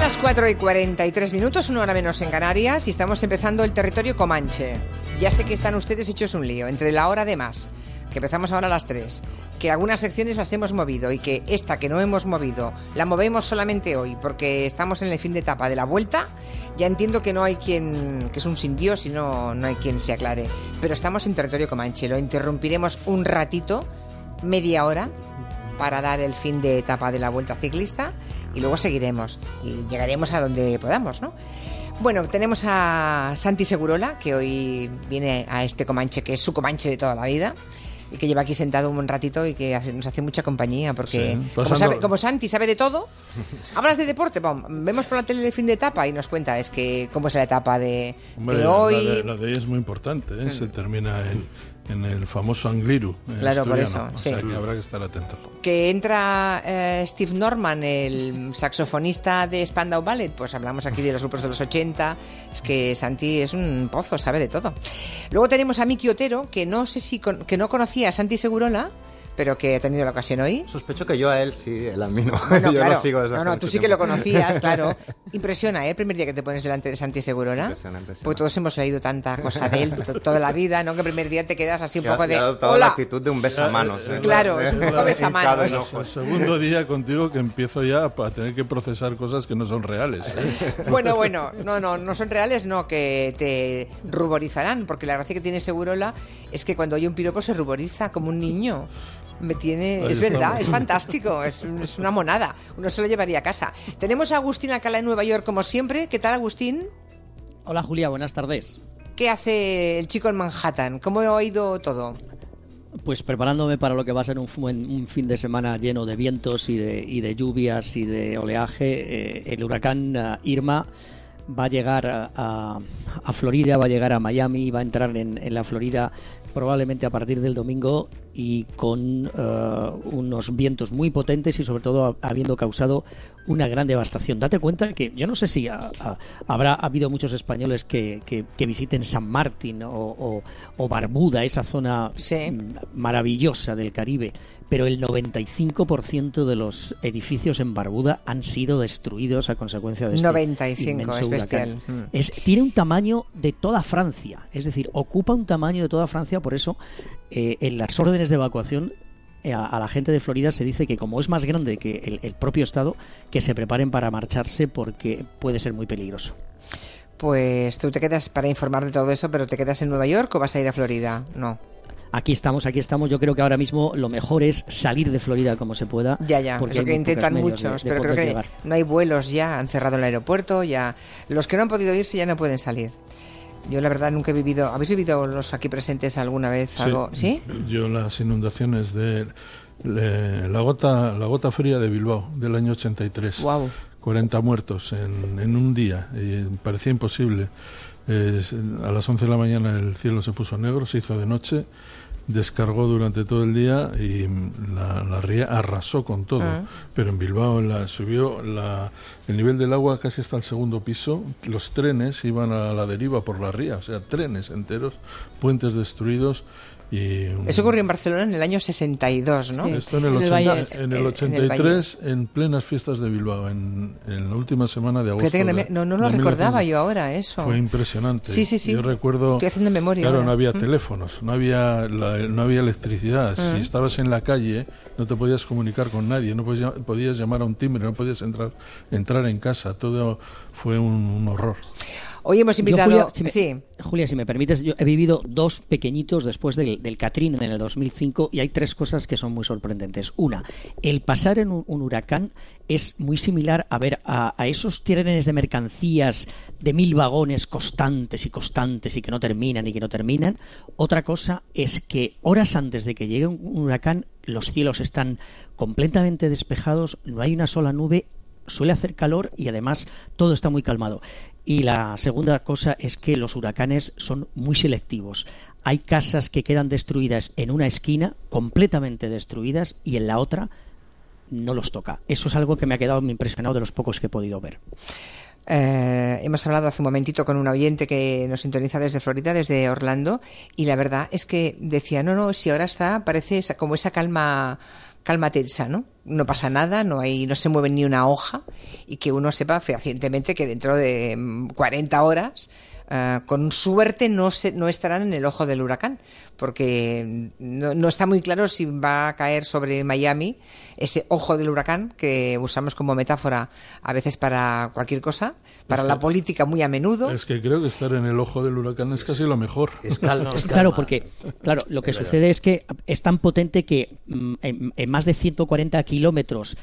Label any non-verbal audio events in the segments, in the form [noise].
las 4 y 43 minutos, una hora menos en Canarias, y estamos empezando el territorio Comanche. Ya sé que están ustedes hechos un lío, entre la hora de más, que empezamos ahora a las 3, que algunas secciones las hemos movido y que esta que no hemos movido la movemos solamente hoy porque estamos en el fin de etapa de la vuelta. Ya entiendo que no hay quien, que es un sin Dios y no, no hay quien se aclare, pero estamos en territorio Comanche. Lo interrumpiremos un ratito, media hora, para dar el fin de etapa de la vuelta ciclista y luego seguiremos y llegaremos a donde podamos, ¿no? Bueno, tenemos a Santi Segurola, que hoy viene a este Comanche, que es su Comanche de toda la vida y que lleva aquí sentado un ratito y que hace- nos hace mucha compañía porque Sí, como, pasando- sabe- como Santi sabe de todo, hablas de deporte, pum, vemos por la tele el fin de etapa y nos cuenta es que cómo es la etapa de, Hombre, de la- hoy. La, de, la de hoy es muy importante, ¿eh? se termina en, en el famoso Angliru. Claro, por eso, O sí. sea que habrá que estar atento. que entra eh, Steve Norman, el saxofonista de Spandau Ballet, pues hablamos aquí de los grupos de los 80, es que Santi es un pozo, sabe de todo. Luego tenemos a Miki Otero, que no sé si con- que no conocía a Santi Segurola, pero que ha tenido la ocasión hoy. Sospecho que yo a él sí, él a mí no. Bueno, [laughs] yo claro. lo sigo desde no, no, tú sí que lo conocías, [laughs] claro. Impresiona, ¿eh? El primer día que te pones delante de Santi Segurola. Impresiona, impresiona. Porque todos hemos leído tanta cosa de él to- toda la vida, ¿no? Que el primer día te quedas así un poco de. adoptado la ¡Hola! actitud de un besamanos. ¿eh? Claro, es un poco besamanos. El segundo día contigo que empiezo ya a tener que procesar cosas que no son reales. ¿eh? [laughs] Bueno, bueno, no, no, no son reales, no, que te ruborizarán, porque la gracia que tiene Segurola es que cuando oye un piropo se ruboriza como un niño. Me tiene, Ahí es verdad, es fantástico, es, es una monada. Uno se lo llevaría a casa. Tenemos a Agustín Acala en Nueva York, como siempre. ¿Qué tal, Agustín? Hola Julia, buenas tardes. ¿Qué hace el chico en Manhattan? ¿Cómo ha ido todo? Pues preparándome para lo que va a ser un, un fin de semana lleno de vientos y de, y de lluvias y de oleaje. Eh, el huracán eh, Irma va a llegar a, a- a Florida, va a llegar a Miami, va a entrar en, en la Florida probablemente a partir del domingo y con eh, unos vientos muy potentes y sobre todo a- habiendo causado una gran devastación. Date cuenta que yo no sé si ah, habrá habido muchos españoles que, que- que visiten San Martín o, o- o Barbuda, esa zona Sí. mm, maravillosa del Caribe, pero el 95% de los edificios en Barbuda han sido destruidos a consecuencia de este 95, inmenso es bestial. Mm. Es- tiene un tamaño de toda Francia, es decir, ocupa un tamaño de toda Francia, por eso eh, en las órdenes de evacuación eh, a, la gente de Florida se dice que como es más grande que el, el propio estado, que se preparen para marcharse porque puede ser muy peligroso. Pues tú te quedas para informar de todo eso, pero ¿te quedas en Nueva York o vas a ir a Florida? No. Aquí estamos, aquí estamos. Yo creo que ahora mismo lo mejor es salir de Florida como se pueda. Ya, ya, porque que intentan de- muchos, de pero creo que llegar. no hay vuelos ya, han cerrado el aeropuerto, ya los que no han podido irse ya no pueden salir. Yo la verdad nunca he vivido, ¿habéis vivido los aquí presentes alguna vez algo? ¿Sí? Yo las inundaciones de le- la gota la gota fría de Bilbao del año 83. Wow. 40 muertos en, en un día. Y parecía imposible. Eh, a las 11 de la mañana el cielo se puso negro, se hizo de noche, descargó durante todo el día y la, la ría arrasó con todo. Ah. Pero en Bilbao la, subió la, el nivel del agua casi hasta el segundo piso. Los trenes iban a la deriva por la ría, o sea, trenes enteros, puentes destruidos. Y un- Eso ocurrió en Barcelona en el año 62, ¿no? Sí. esto en el, En el 80 Valle. en el En- en el 83, en, plenas fiestas de Bilbao, en, en la última semana de agosto. Fíjate que de- no, no lo recordaba 1900. yo ahora, eso. Fue impresionante. Sí, sí, sí. Yo recuerdo. Estoy haciendo memoria Claro, ahora. no había Mm. teléfonos, no había, la- no había electricidad. Si estabas en la calle, no te podías comunicar con nadie, no podías, podías llamar a un timbre, no podías entrar, entrar en casa. Todo fue un, un horror. Hoy hemos Yo, invitado... Julia, si me, sí, Julia, si me permites, yo he vivido dos pequeñitos después del, del Katrina en el 2005 y hay tres cosas que son muy sorprendentes. Una, el pasar en un, un huracán es muy similar a ver a, a esos trenes de mercancías de mil vagones constantes y constantes y que no terminan y que no terminan. Otra cosa es que horas antes de que llegue un, un huracán los cielos están completamente despejados, no hay una sola nube suele hacer calor y además todo está muy calmado. Y la segunda cosa es que los huracanes son muy selectivos. Hay casas que quedan destruidas en una esquina, completamente destruidas, y en la otra no los toca. Eso es algo que me ha quedado impresionado de los pocos que he podido ver. Eh, hemos hablado hace un momentito con un oyente que nos sintoniza desde Florida, desde Orlando, y la verdad es que decía, no, no, si ahora está, parece como esa calma, calma tensa, ¿no? no pasa nada, no hay, no se mueve ni una hoja y que uno sepa fehacientemente que dentro de mm, 40 horas Uh, con suerte no, se, no estarán en el ojo del huracán, porque no, no, está muy claro si va a caer sobre Miami ese ojo del huracán que usamos como metáfora a veces para cualquier cosa, para es la que, política muy a menudo. Es que creo que estar en el ojo del huracán es casi lo mejor. Es calma, es claro, porque claro, lo que es sucede verdad. es que es tan potente que mm, en, en más de 140 kilómetros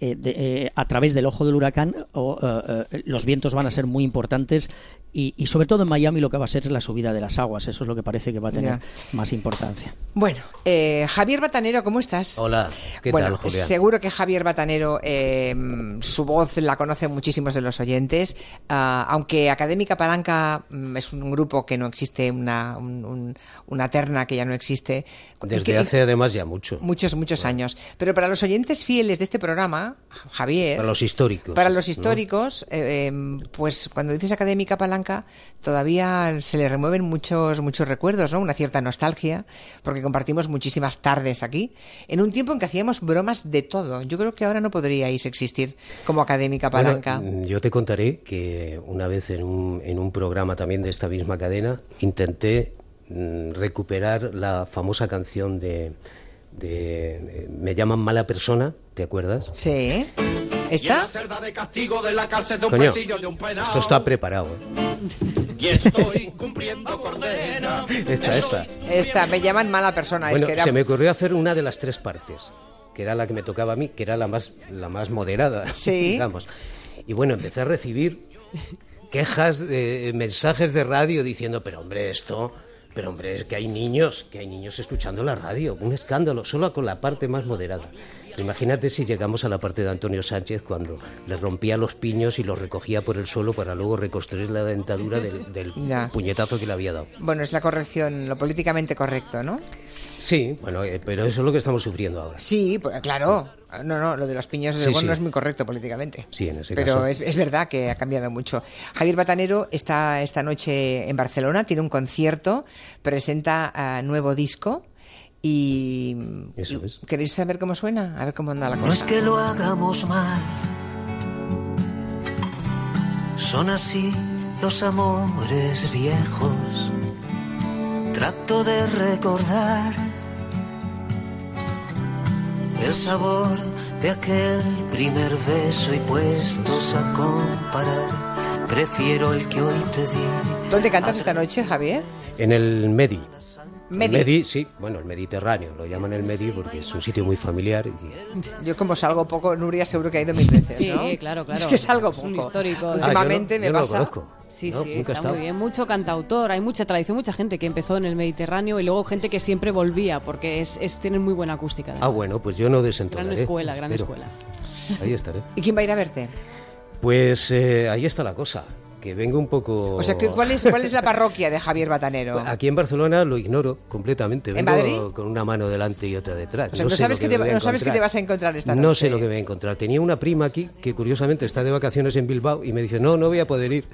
eh, de, eh, a través del ojo del huracán o, eh, los vientos van a ser muy importantes y, y, sobre todo en Miami lo que va a ser es la subida de las aguas. Eso es lo que parece que va a tener ya. más importancia. Bueno, eh, Javier Batanero, ¿cómo estás? Hola, ¿qué bueno, tal, Julián? Seguro que Javier Batanero, eh, su voz la conocen muchísimos de los oyentes, uh, aunque Académica Palanca um, es un grupo que no existe, una, un, un, una terna que ya no existe. Desde que, hace además ya mucho. Muchos, muchos bueno. años. Pero para los oyentes fieles de este programa, Javier... Para los históricos. Para los históricos, ¿no? eh, pues cuando dices Académica Palanca, todavía se le remueven muchos, muchos recuerdos, ¿no? Una cierta nostalgia, porque compartimos muchísimas tardes aquí, en un tiempo en que hacíamos bromas de todo. Yo creo que ahora no podríais existir como académica palanca. Bueno, yo te contaré que una vez en un, en un programa también de esta misma cadena intenté mm, recuperar la famosa canción de, de Me llaman mala persona, ¿te acuerdas? Sí. ¿Está? Coño, esto está preparado. ¿eh? Y estoy cumpliendo condena. Esta, esta. Esta, me llaman mala persona. Bueno, es que era... se me ocurrió hacer una de las tres partes, que era la que me tocaba a mí, que era la más, la más moderada, [laughs] sí. digamos. Y bueno, empecé a recibir quejas, mensajes de radio diciendo, pero hombre, esto... Pero hombre, es que hay niños, que hay niños escuchando la radio, un escándalo, solo con la parte más moderada. Imagínate si llegamos a la parte de Antonio Sánchez cuando le rompía los piños y los recogía por el suelo para luego reconstruir la dentadura del, del [laughs] puñetazo que le había dado. Bueno, es la corrección, lo políticamente correcto, ¿no? Sí, bueno, eh, pero eso es lo que estamos sufriendo ahora. Sí, pues, claro. No, no, lo de los piños sí, sí. no es muy correcto políticamente. Sí, en ese Pero caso. es, es, verdad que ha cambiado mucho. Javier Batanero está esta noche en Barcelona, tiene un concierto, presenta uh, nuevo disco. Y, Eso es. ¿queréis saber cómo suena? A ver cómo anda la cosa. No es que lo hagamos mal, son así los amores viejos. Trato de recordar el sabor de aquel primer beso y puestos a comparar, prefiero el que hoy te di. ¿Dónde cantas esta noche, Javier? En el Medi. Medi. Medi, sí, bueno, el Mediterráneo, lo llaman el Medi porque es un sitio muy familiar. Y... [laughs] Yo como salgo poco, Nuria seguro que ha ido mil veces, sí, ¿no? claro, claro. Es que salgo poco. Es un histórico. Últimamente ah, yo no, me yo pasa... No lo conozco. Sí, no, sí, está estado. muy bien. Mucho cantautor, hay mucha tradición, mucha gente que empezó en el Mediterráneo y luego gente que siempre volvía porque es, es tienen muy buena acústica. Ah, bueno, pues yo no desentonaré. Gran escuela, gran pero escuela. Ahí estaré. ¿Y quién va a ir a verte? Pues eh, ahí está la cosa que vengo un poco... O sea, ¿cuál es, ¿cuál es la parroquia de Javier Batanero? [laughs] Aquí en Barcelona lo ignoro completamente. Vengo ¿En Madrid? con una mano delante y otra detrás. O sea, no, no, sabes, que te, no sabes qué te vas a encontrar esta noche. No sé lo que voy a encontrar. Tenía una prima aquí que curiosamente está de vacaciones en Bilbao y me dice, no, no voy a poder ir.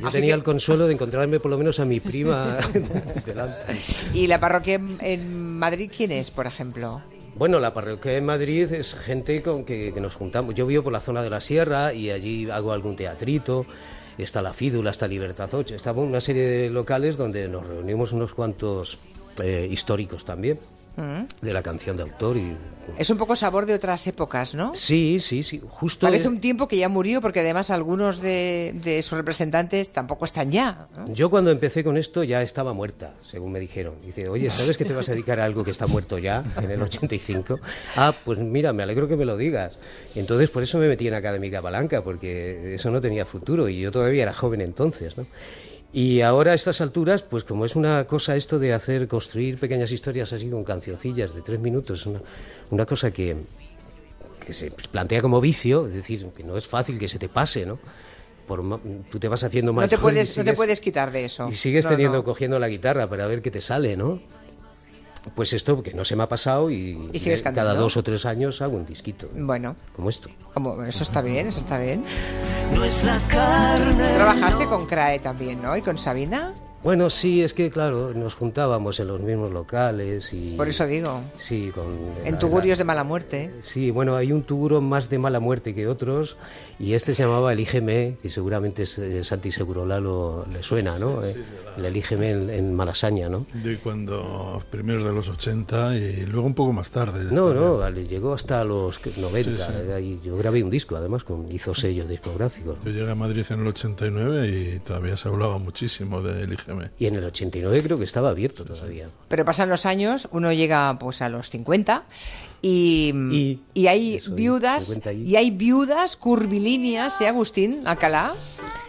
Yo Así tenía que... el consuelo de encontrarme por lo menos a mi prima [laughs] delante. ¿Y la parroquia en, en Madrid quién es, por ejemplo? Bueno, la parroquia de Madrid es gente con que, que, nos juntamos. Yo vivo por la zona de la sierra y allí hago algún teatrito. Está la Fídula, está Libertad 8. Estamos en una serie de locales donde nos reunimos unos cuantos eh, históricos también. Mm. De la canción de autor y... Es un poco sabor de otras épocas, ¿no? Sí, sí, sí. Justo Parece un tiempo que ya murió porque además algunos de, de sus representantes tampoco están ya. ¿no? Yo cuando empecé con esto ya estaba muerta, según me dijeron. Dice, oye, ¿sabes que te vas a dedicar a algo que está muerto ya, en el 85? Ah, pues mira, me alegro que me lo digas. Y entonces por eso me metí en Académica Palanca, porque eso no tenía futuro y yo todavía era joven entonces, ¿no? Y ahora a estas alturas, pues como es una cosa esto de hacer, construir pequeñas historias así con cancioncillas de tres minutos, una, una cosa que, que se plantea como vicio, es decir, que no es fácil que se te pase, ¿no? Por, tú te vas haciendo más no te puedes sigues, no te puedes quitar de eso y sigues no, teniendo no. cogiendo la guitarra para ver qué te sale no pues esto que no se me ha pasado y, ¿Y sigues cada dos o tres años hago un disquito bueno. como esto. Como eso está bien eso está bien. No es la carne. Trabajaste con Crae también no y con Sabina Bueno, sí, es que claro, nos juntábamos en los mismos locales y... Por eso digo. Sí, con... En tugurios de mala muerte. Sí, bueno, hay un tuguro más de mala muerte que otros y este se llamaba Elígeme, que seguramente es, eh, Santi Segurola lo, le suena, ¿no? Eh, el Elígeme en, en, Malasaña, ¿no? De cuando, primeros de los 80 y luego un poco más tarde. No, no, llegó hasta los 90. Y yo grabé un disco, además, con hizo sello discográfico. Yo llegué a Madrid en el 89 y todavía se hablaba muchísimo de Elígeme. Y en el 89 creo que estaba abierto todavía. Pero pasan los años, uno llega pues a los 50 y, y, hay viudas y... hay viudas curvilíneas, ¿eh, Agustín Alcalá?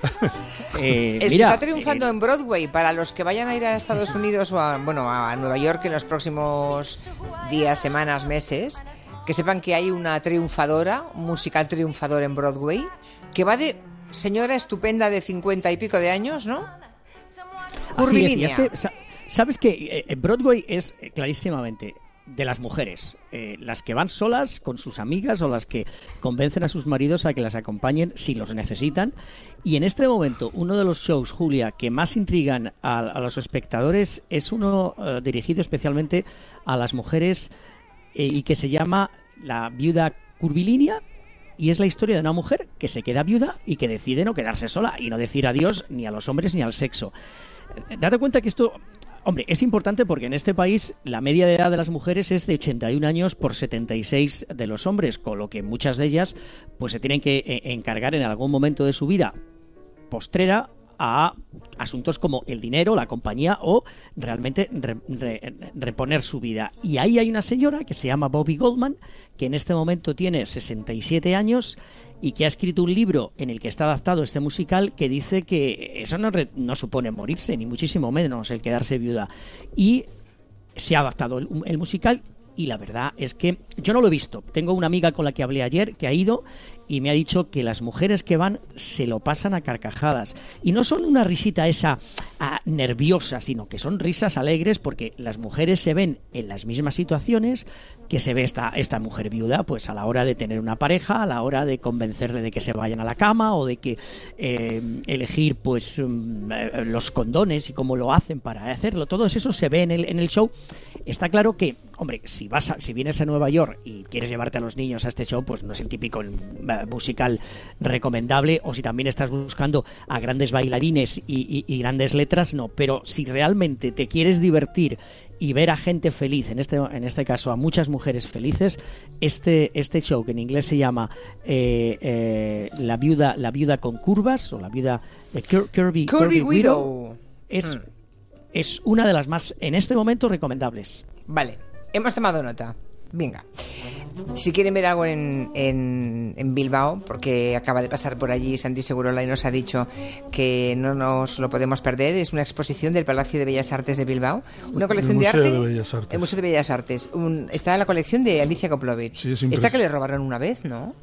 [laughs] Eh, es que está triunfando eh, en Broadway. Para los que vayan a ir a Estados Unidos o a, bueno, a Nueva York en los próximos días, semanas, meses, que sepan que hay una triunfadora, un musical triunfador en Broadway, que va de señora estupenda de cincuenta y pico de años, ¿no? Sabes que eh, Broadway es eh, clarísimamente de las mujeres, eh, las que van solas con sus amigas o las que convencen a sus maridos a que las acompañen si los necesitan. Y en este momento, uno de los shows, Julia, que más intrigan a, los espectadores es uno dirigido especialmente a las mujeres y que se llama La viuda curvilínea. Y es la historia de una mujer que se queda viuda y que decide no quedarse sola y no decir adiós ni a los hombres ni al sexo. Date cuenta que esto Hombre, es importante porque en este país la media de edad de las mujeres es de 81 años por 76 de los hombres, con lo que muchas de ellas pues se tienen que eh, encargar en algún momento de su vida postrera a asuntos como el dinero, la compañía o realmente reponer su vida. Y ahí hay una señora que se llama Bobby Goldman, que en este momento tiene 67 años y que ha escrito un libro en el que está adaptado este musical que dice que eso no, no supone morirse, ni muchísimo menos el quedarse viuda. Y se ha adaptado el, musical y la verdad es que yo no lo he visto. Tengo una amiga con la que hablé ayer que ha ido y me ha dicho que las mujeres que van se lo pasan a carcajadas. Y no son una risita esa ah, nerviosa, sino que son risas alegres porque las mujeres se ven en las mismas situaciones que se ve esta, esta mujer viuda, pues a la hora de tener una pareja, a la hora de convencerle de que se vayan a la cama o de que eh, elegir pues mm, eh, los condones y cómo lo hacen para hacerlo. Todo eso se ve en el, show. Está claro que, hombre, si vas si vienes a Nueva York y quieres llevarte a los niños a este show, pues no es el típico musical recomendable o si también estás buscando a grandes bailarines y, grandes letras, no, pero si realmente te quieres divertir y ver a gente feliz, en este, en este caso a muchas mujeres felices, este, este show que en inglés se llama eh, eh, la, viuda, la viuda con curvas o la viuda de Kirby, Widow, es, hmm. es una de las más en este momento recomendables. Vale, hemos tomado nota. Venga. Si quieren ver algo en, en, Bilbao, porque acaba de pasar por allí Santi Segurola y nos ha dicho que no nos lo podemos perder, es una exposición del Palacio de Bellas Artes de Bilbao. Una colección de arte. De Bellas Artes. El Museo de Bellas Artes. está en la colección de Alicia Koplovich. Sí, Esta que le robaron una vez, ¿no?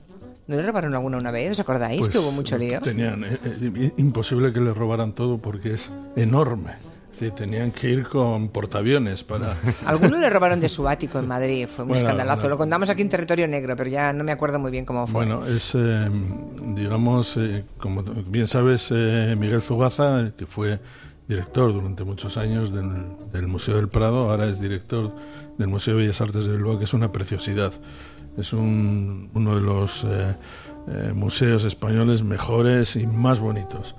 ¿No le robaron alguna una vez? ¿Os acordáis pues que hubo mucho lío? Tenían, eh, eh, imposible que le robaran todo porque es enorme tenían que ir con portaaviones para... [laughs] Algunos le robaron de su ático en Madrid, fue muy escandalazo. Lo contamos aquí en territorio negro, pero ya no me acuerdo muy bien cómo fue. Bueno, es, eh, digamos, eh, como bien sabes, eh, Miguel Zugaza, que fue director durante muchos años del, Museo del Prado, ahora es director del Museo de Bellas Artes de Bilbao, que es una preciosidad. Es un, uno de los museos españoles mejores y más bonitos.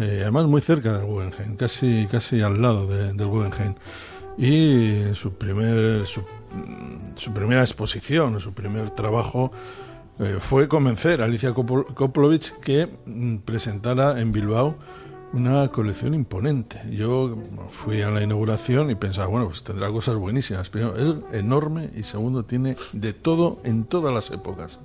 Eh, además muy cerca del Guggenheim, casi, casi al lado del Guggenheim. Y su, primer, su, primera exposición, su primer trabajo eh, fue convencer a Alicia Koplovich que mm, presentara en Bilbao una colección imponente. Yo fui a la inauguración y pensaba, bueno, pues tendrá cosas buenísimas. Pero es enorme y segundo, tiene de todo en todas las épocas.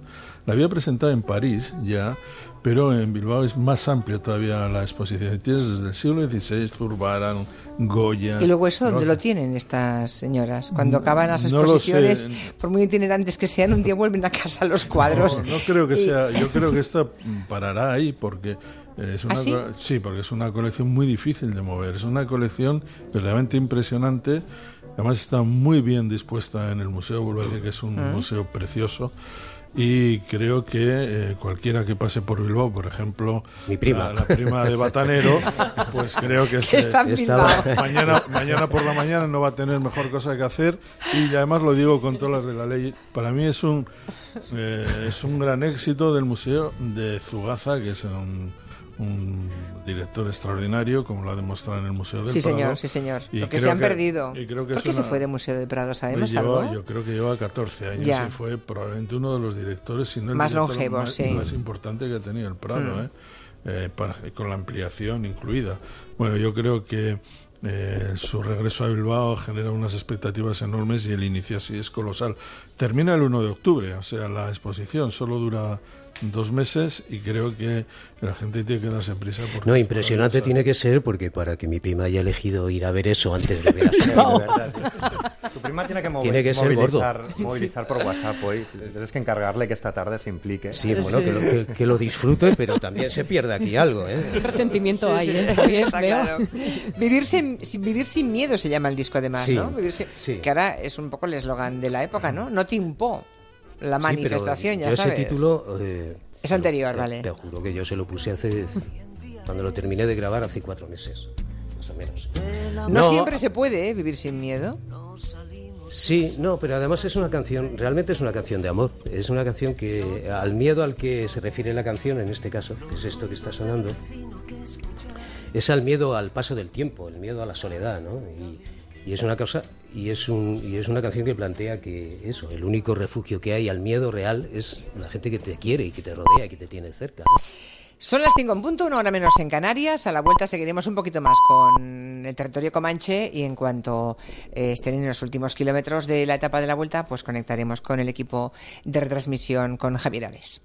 La había presentado en París ya, pero en Bilbao es más amplia todavía la exposición. Tienes desde el siglo XVI, Zurbarán, Goya. ¿Y luego eso dónde lo tienen estas señoras? Cuando acaban las exposiciones, por muy itinerantes que sean, un día vuelven a casa los cuadros. No, creo que sea. Yo creo que esta parará ahí porque. Es una, ¿Ah, sí? porque es una colección muy difícil de mover. Es una colección verdaderamente impresionante Además está muy bien dispuesta en el museo, vuelvo a decir que es un Mm. museo precioso. Y creo que eh, cualquiera que pase por Bilbao, por ejemplo, Mi prima. La, la prima de Batanero, [laughs] pues creo que, Que se- Bilbao. [laughs] mañana, mañana por la mañana no va a tener mejor cosa que hacer y además lo digo con todas las de la ley. Para mí es un eh, es un gran éxito del museo de Zugaza, que es un, un director extraordinario, como lo ha demostrado en el Museo del Sí, Prado. señor, sí, señor. Y Porque se han que- perdido. y creo que ¿Por qué se una- fue de Museo del Prado? ¿Sabemos Lleva- algo? Yo creo que lleva 14 años Ya. y fue probablemente uno de los directores, si no el Más longevos, más, sí. más importante que ha tenido el Prado, Mm. ¿eh? Eh, para- con la ampliación incluida. Bueno, yo creo que eh, su regreso a Bilbao genera unas expectativas enormes y el inicio así es colosal. Termina el 1 de octubre, o sea, la exposición solo dura dos meses y creo que la gente tiene que darse prisa. porque No, es impresionante tiene que ser porque para que mi prima haya elegido ir a ver eso antes de ver a su [laughs] verdad. Tu prima tiene que, mover- Tiene que ser gordo. movilizar, movilizar por WhatsApp hoy. Tienes que encargarle que esta tarde se implique. Sí, bueno, que lo, que- que lo disfrute, pero también se pierde aquí algo, ¿eh? Resentimiento Sí, hay, sí, ¿eh? Está claro. [laughs] Vivir sin, vivir sin miedo se llama el disco además, Sí, ¿no? Vivir sin- sí. Que ahora es un poco el eslogan de la época, ¿no? No timpo. La Sí, pero manifestación, ya yo sabes. ese título... eh, Es anterior, te- vale. Te juro que yo se lo puse hace... Cuando lo terminé de grabar hace cuatro meses, más o menos. No, No. siempre se puede ¿eh? vivir sin miedo. Sí, no, pero además es una canción, realmente es una canción de amor. Es una canción que, al miedo al que se refiere la canción, en este caso, que es esto que está sonando, es al miedo al paso del tiempo, el miedo a la soledad, ¿no? Y, y es una cosa, y es, un, y es una canción que plantea que eso, el único refugio que hay al miedo real es la gente que te quiere y que te rodea y que te tiene cerca. Son las 5 en punto, una hora menos en Canarias. A la vuelta seguiremos un poquito más con el territorio comanche y en cuanto eh, estén en los últimos kilómetros de la etapa de la vuelta, pues conectaremos con el equipo de retransmisión con Javier Ares.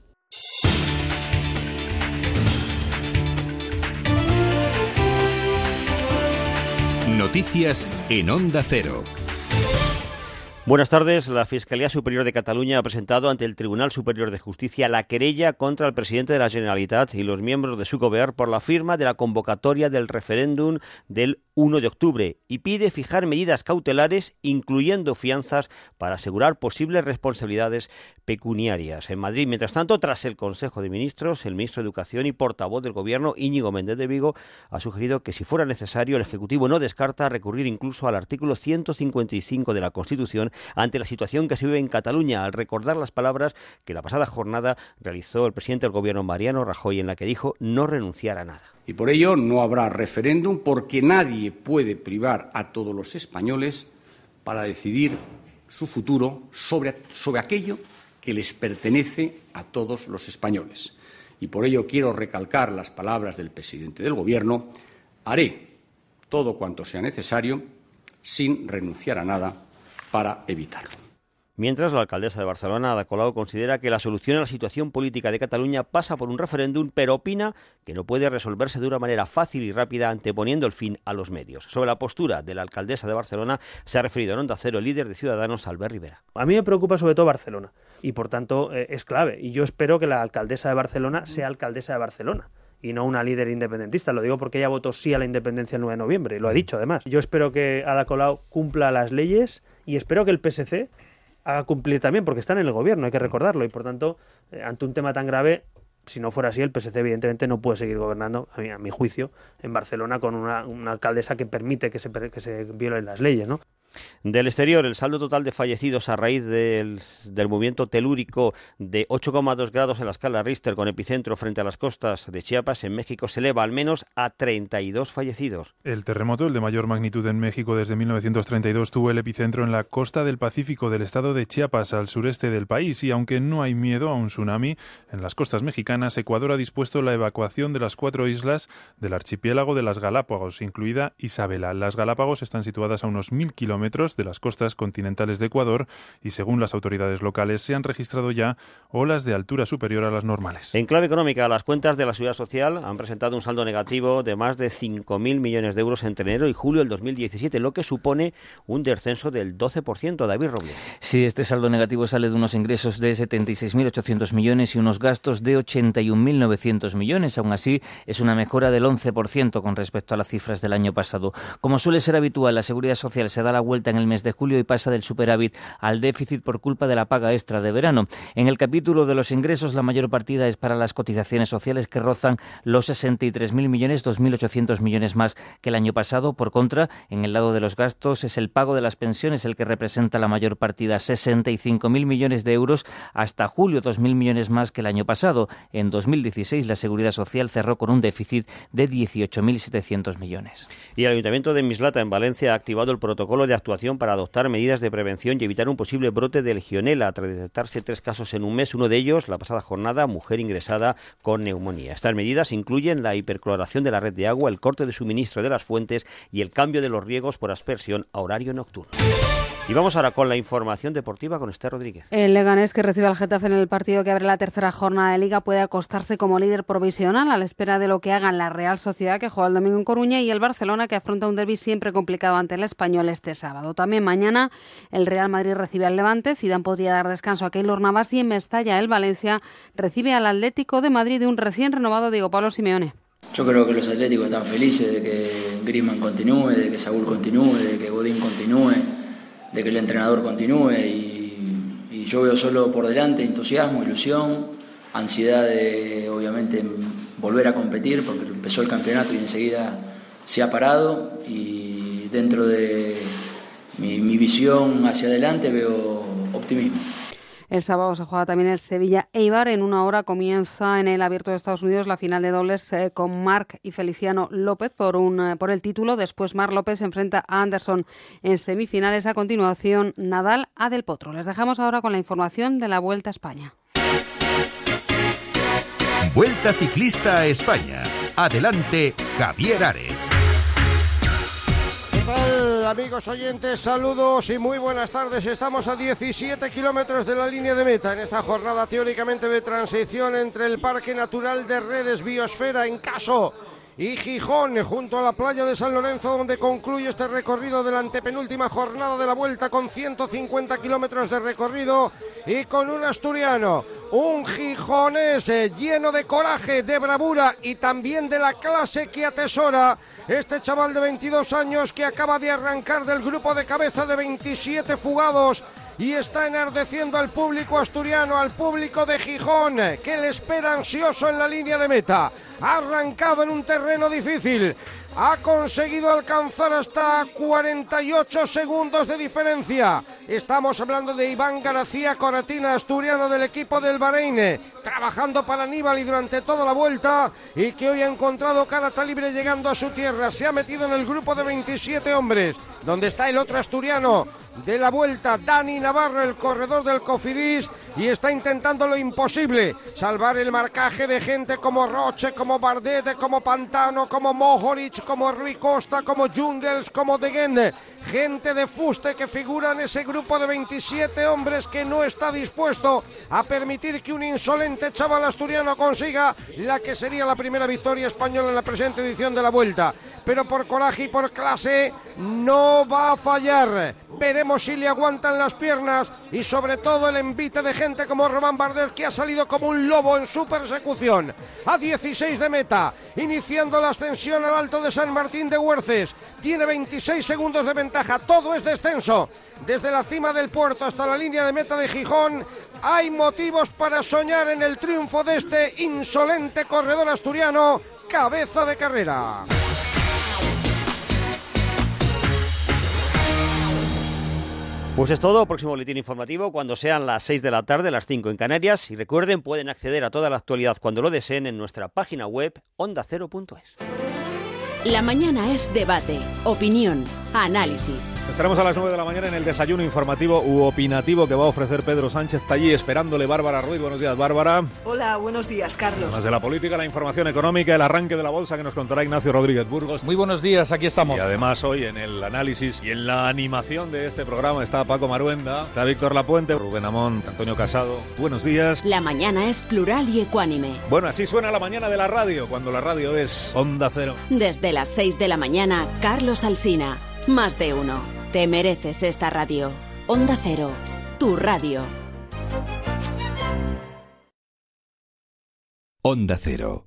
Noticias en Onda Cero. Buenas tardes. La Fiscalía Superior de Cataluña ha presentado ante el Tribunal Superior de Justicia la querella contra el presidente de la Generalitat y los miembros de su gobierno por la firma de la convocatoria del referéndum del 1 de octubre y pide fijar medidas cautelares, incluyendo fianzas, para asegurar posibles responsabilidades pecuniarias. En Madrid, mientras tanto, tras el Consejo de Ministros, el ministro de Educación y portavoz del Gobierno, Íñigo Méndez de Vigo, ha sugerido que si fuera necesario, el Ejecutivo no descarta recurrir incluso al artículo 155 de la Constitución ante la situación que se vive en Cataluña, al recordar las palabras que la pasada jornada realizó el presidente del Gobierno, Mariano Rajoy, en la que dijo no renunciar a nada. Y por ello no habrá referéndum porque nadie puede privar a todos los españoles para decidir su futuro sobre, sobre aquello que les pertenece a todos los españoles. Y por ello quiero recalcar las palabras del presidente del Gobierno. Haré todo cuanto sea necesario sin renunciar a nada para evitarlo. Mientras, la alcaldesa de Barcelona, Ada Colau, considera que la solución a la situación política de Cataluña pasa por un referéndum, pero opina que no puede resolverse de una manera fácil y rápida anteponiendo el fin a los medios. Sobre la postura de la alcaldesa de Barcelona se ha referido en Onda Cero el líder de Ciudadanos, Albert Rivera. A mí me preocupa sobre todo Barcelona y por tanto eh, es clave. Y yo espero que la alcaldesa de Barcelona sea alcaldesa de Barcelona y no una líder independentista. Lo digo porque ella votó sí a la independencia el 9 de noviembre y lo ha dicho además. Yo espero que Ada Colau cumpla las leyes y espero que el PSC haga cumplir también, porque están en el gobierno, hay que recordarlo, y por tanto, eh, ante un tema tan grave, si no fuera así, el PSC evidentemente no puede seguir gobernando, a mi, a mi juicio, en Barcelona con una, una alcaldesa que permite que se, que se violen las leyes, ¿no? Del exterior, el saldo total de fallecidos a raíz del, movimiento telúrico de 8,2 grados en la escala Richter con epicentro frente a las costas de Chiapas en México se eleva al menos a 32 fallecidos. El terremoto, el de mayor magnitud en México desde 1932, tuvo el epicentro en la costa del Pacífico del estado de Chiapas, al sureste del país, y aunque no hay miedo a un tsunami, en las costas mexicanas Ecuador ha dispuesto la evacuación de las cuatro islas del archipiélago de las Galápagos, incluida Isabela. Las Galápagos están situadas a unos mil kilómetros de las costas continentales de Ecuador y, según las autoridades locales, se han registrado ya olas de altura superior a las normales. En clave económica, las cuentas de la Seguridad Social han presentado un saldo negativo de más de 5.000 millones de euros entre enero y julio del 2017, lo que supone un descenso del 12%. David Robles. Sí, este saldo negativo sale de unos ingresos de 76.800 millones y unos gastos de 81.900 millones. Aún así, es una mejora del 11% con respecto a las cifras del año pasado. Como suele ser habitual, la Seguridad Social se da la vuelta en el mes de julio y pasa del superávit al déficit por culpa de la paga extra de verano. En el capítulo de los ingresos, la mayor partida es para las cotizaciones sociales que rozan los 63.000 millones, 2.800 millones más que el año pasado. Por contra, en el lado de los gastos es el pago de las pensiones el que representa la mayor partida, 65.000 millones de euros hasta julio, 2.000 millones más que el año pasado. En 2016 la Seguridad Social cerró con un déficit de 18.700 millones. Y el Ayuntamiento de Mislata, en Valencia, ha activado el protocolo de actuación para adoptar medidas de prevención y evitar un posible brote de legionela, tras detectarse tres casos en un mes, uno de ellos, la pasada jornada, mujer ingresada con neumonía. Estas medidas incluyen la hipercloración de la red de agua, el corte de suministro de las fuentes y el cambio de los riegos por aspersión a horario nocturno. Y vamos ahora con la información deportiva con Esther Rodríguez. El Leganés que recibe al Getafe en el partido que abre la tercera jornada de Liga puede acostarse como líder provisional a la espera de lo que hagan la Real Sociedad que juega el domingo en Coruña y el Barcelona que afronta un derby siempre complicado ante el Español este sábado. También mañana el Real Madrid recibe al Levante, Zidane podría dar descanso a Keylor Navas y en Mestalla el Valencia recibe al Atlético de Madrid de un recién renovado Diego Pablo Simeone. Yo creo que los atléticos están felices de que Griezmann continúe, de que Saúl continúe, de que Godín continúe de que el entrenador continúe y, yo veo solo por delante entusiasmo, ilusión, ansiedad de obviamente volver a competir porque empezó el campeonato y enseguida se ha parado y dentro de mi visión hacia adelante veo optimismo. El sábado se juega también el Sevilla-Eibar. En una hora comienza en el Abierto de Estados Unidos la final de dobles eh, con Marc y Feliciano López por, un, eh, por el título. Después Marc López se enfrenta a Anderson en semifinales. A continuación Nadal a Del Potro. Les dejamos ahora con la información de la Vuelta a España. Vuelta Ciclista a España. Adelante, Javier Ares amigos oyentes? Saludos y muy buenas tardes. Estamos a 17 kilómetros de la línea de meta en esta jornada teóricamente de transición entre el Parque Natural de Redes Biosfera en Caso y Gijón, junto a la playa de San Lorenzo, donde concluye este recorrido de la antepenúltima jornada de la vuelta con 150 kilómetros de recorrido y con un asturiano, un gijonés lleno de coraje, de bravura y también de la clase que atesora este chaval de 22 años que acaba de arrancar del grupo de cabeza de 27 fugados y está enardeciendo al público asturiano, al público de Gijón, que le espera ansioso en la línea de meta. Ha arrancado en un terreno difícil, ha conseguido alcanzar hasta 48 segundos de diferencia. Estamos hablando de Iván García Coratina, asturiano del equipo del Bahrein, trabajando para Aníbal y durante toda la vuelta y que hoy ha encontrado carata libre llegando a su tierra. Se ha metido en el grupo de 27 hombres, donde está el otro asturiano. De la vuelta, Dani Navarro, el corredor del Cofidis, y está intentando lo imposible, salvar el marcaje de gente como Roche, como Bardete, como Pantano, como Mohoric, como Rui Costa, como Jungels, como De Gende, gente de fuste que figura en ese grupo de 27 hombres que no está dispuesto a permitir que un insolente chaval asturiano consiga la que sería la primera victoria española en la presente edición de la Vuelta. Pero por coraje y por clase no va a fallar. Veremos si le aguantan las piernas y sobre todo el envite de gente como Román Bardet que ha salido como un lobo en su persecución. A 16 de meta, iniciando la ascensión al alto de San Martín de Huerces. Tiene 26 segundos de ventaja, todo es descenso. Desde la cima del puerto hasta la línea de meta de Gijón, hay motivos para soñar en el triunfo de este insolente corredor asturiano, cabeza de carrera. Pues es todo, próximo boletín informativo cuando sean las 6 de la tarde, las 5 en Canarias. Y recuerden, pueden acceder a toda la actualidad cuando lo deseen en nuestra página web ondacero.es. La mañana es debate, opinión, análisis. Estaremos a las 9 de la mañana en el desayuno informativo u opinativo que va a ofrecer Pedro Sánchez. Está allí esperándole Bárbara Ruiz. Buenos días, Bárbara. Hola, buenos días, Carlos. Más de la política, la información económica, el arranque de la bolsa que nos contará Ignacio Rodríguez Burgos. Muy buenos días, aquí estamos. Y además hoy en el análisis y en la animación de este programa está Paco Maruenda, está Víctor Lapuente, Rubén Amón, Antonio Casado. Buenos días. La mañana es plural y ecuánime. Bueno, así suena la mañana de la radio, cuando la radio es Onda Cero. Desde las 6 de la mañana, Carlos Alsina. Más de uno. Te mereces esta radio. Onda Cero, tu radio. Onda Cero.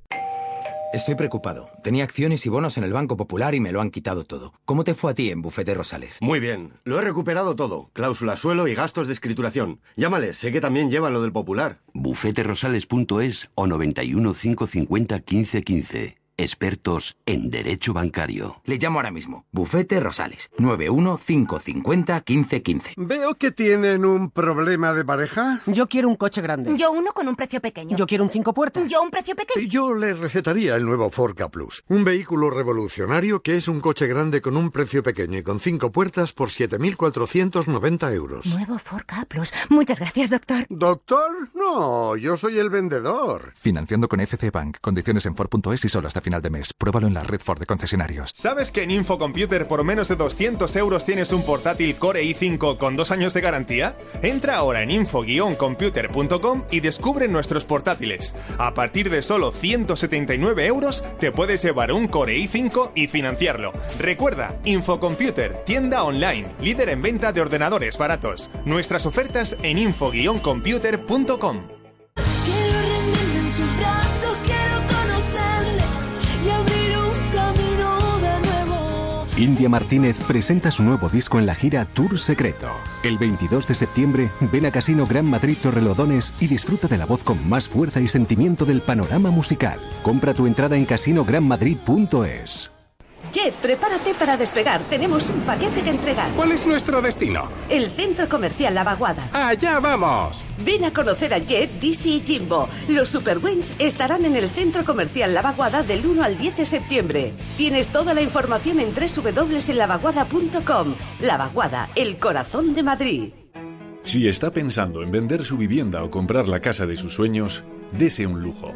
Estoy preocupado. Tenía acciones y bonos en el Banco Popular y me lo han quitado todo. ¿Cómo te fue a ti en Bufete Rosales? Muy bien. Lo he recuperado todo. Cláusula suelo y gastos de escrituración. Llámales, sé que también llevan lo del Popular. Bufeterosales.es o 91 550 1515. Expertos en Derecho Bancario. Le llamo ahora mismo. Bufete Rosales. 915501515. Veo que tienen un problema de pareja. Yo quiero un coche grande. Yo uno con un precio pequeño. Yo quiero un cinco puertas. Yo un precio pequeño. Yo le recetaría el nuevo Forca Plus. Un vehículo revolucionario que es un coche grande con un precio pequeño y con cinco puertas por 7.490 euros. Nuevo Forca Plus. Muchas gracias, doctor. ¿Doctor? No, yo soy el vendedor. Financiando con FC Bank. Condiciones en Ford.es y solo hasta final de mes. Pruébalo en la red Ford de concesionarios. ¿Sabes que en Infocomputer por menos de 200 euros tienes un portátil Core i5 con dos años de garantía? Entra ahora en info-computer.com y descubre nuestros portátiles. A partir de solo 179 euros te puedes llevar un Core i5 y financiarlo. Recuerda, Infocomputer, tienda online, líder en venta de ordenadores baratos. Nuestras ofertas en info-computer.com. India Martínez presenta su nuevo disco en la gira Tour Secreto. El 22 de septiembre, ven a Casino Gran Madrid Torrelodones y disfruta de la voz con más fuerza y sentimiento del panorama musical. Compra tu entrada en casinogranmadrid.es. Jet, prepárate para despegar. Tenemos un paquete que entregar. ¿Cuál es nuestro destino? El Centro Comercial La Vaguada. ¡Allá vamos! Ven a conocer a Jet, DC y Jimbo. Los Super Wings estarán en el Centro Comercial La Vaguada del 1 al 10 de septiembre. Tienes toda la información en www.lavaguada.com. La Vaguada, el corazón de Madrid. Si está pensando en vender su vivienda o comprar la casa de sus sueños, dese un lujo.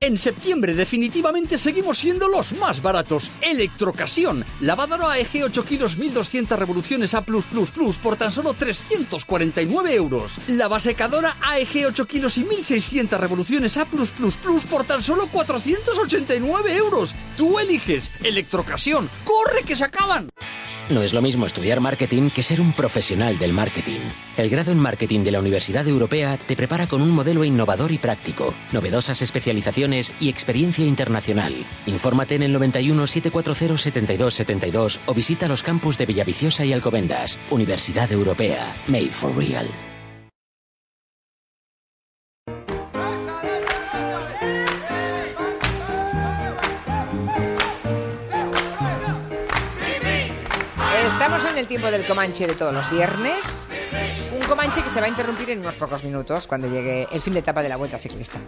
En septiembre definitivamente seguimos siendo los más baratos. Electrocasión. Lavadora AEG 8 kilos 1200 revoluciones A+++ por tan solo 349 euros. Lavasecadora AEG 8 kilos y 1600 revoluciones A+++ por tan solo 489 euros. Tú eliges. Electrocasión. ¡Corre que se acaban! No es lo mismo estudiar marketing que ser un profesional del marketing. El grado en marketing de la Universidad Europea te prepara con un modelo innovador y práctico, novedosas especializaciones y experiencia internacional. Infórmate en el 91 740 72 72 o visita los campus de Villaviciosa y Alcobendas. Universidad Europea, made for real. El tiempo del Comanche de todos los viernes. Un Comanche que se va a interrumpir en unos pocos minutos cuando llegue el fin de etapa de la Vuelta Ciclista.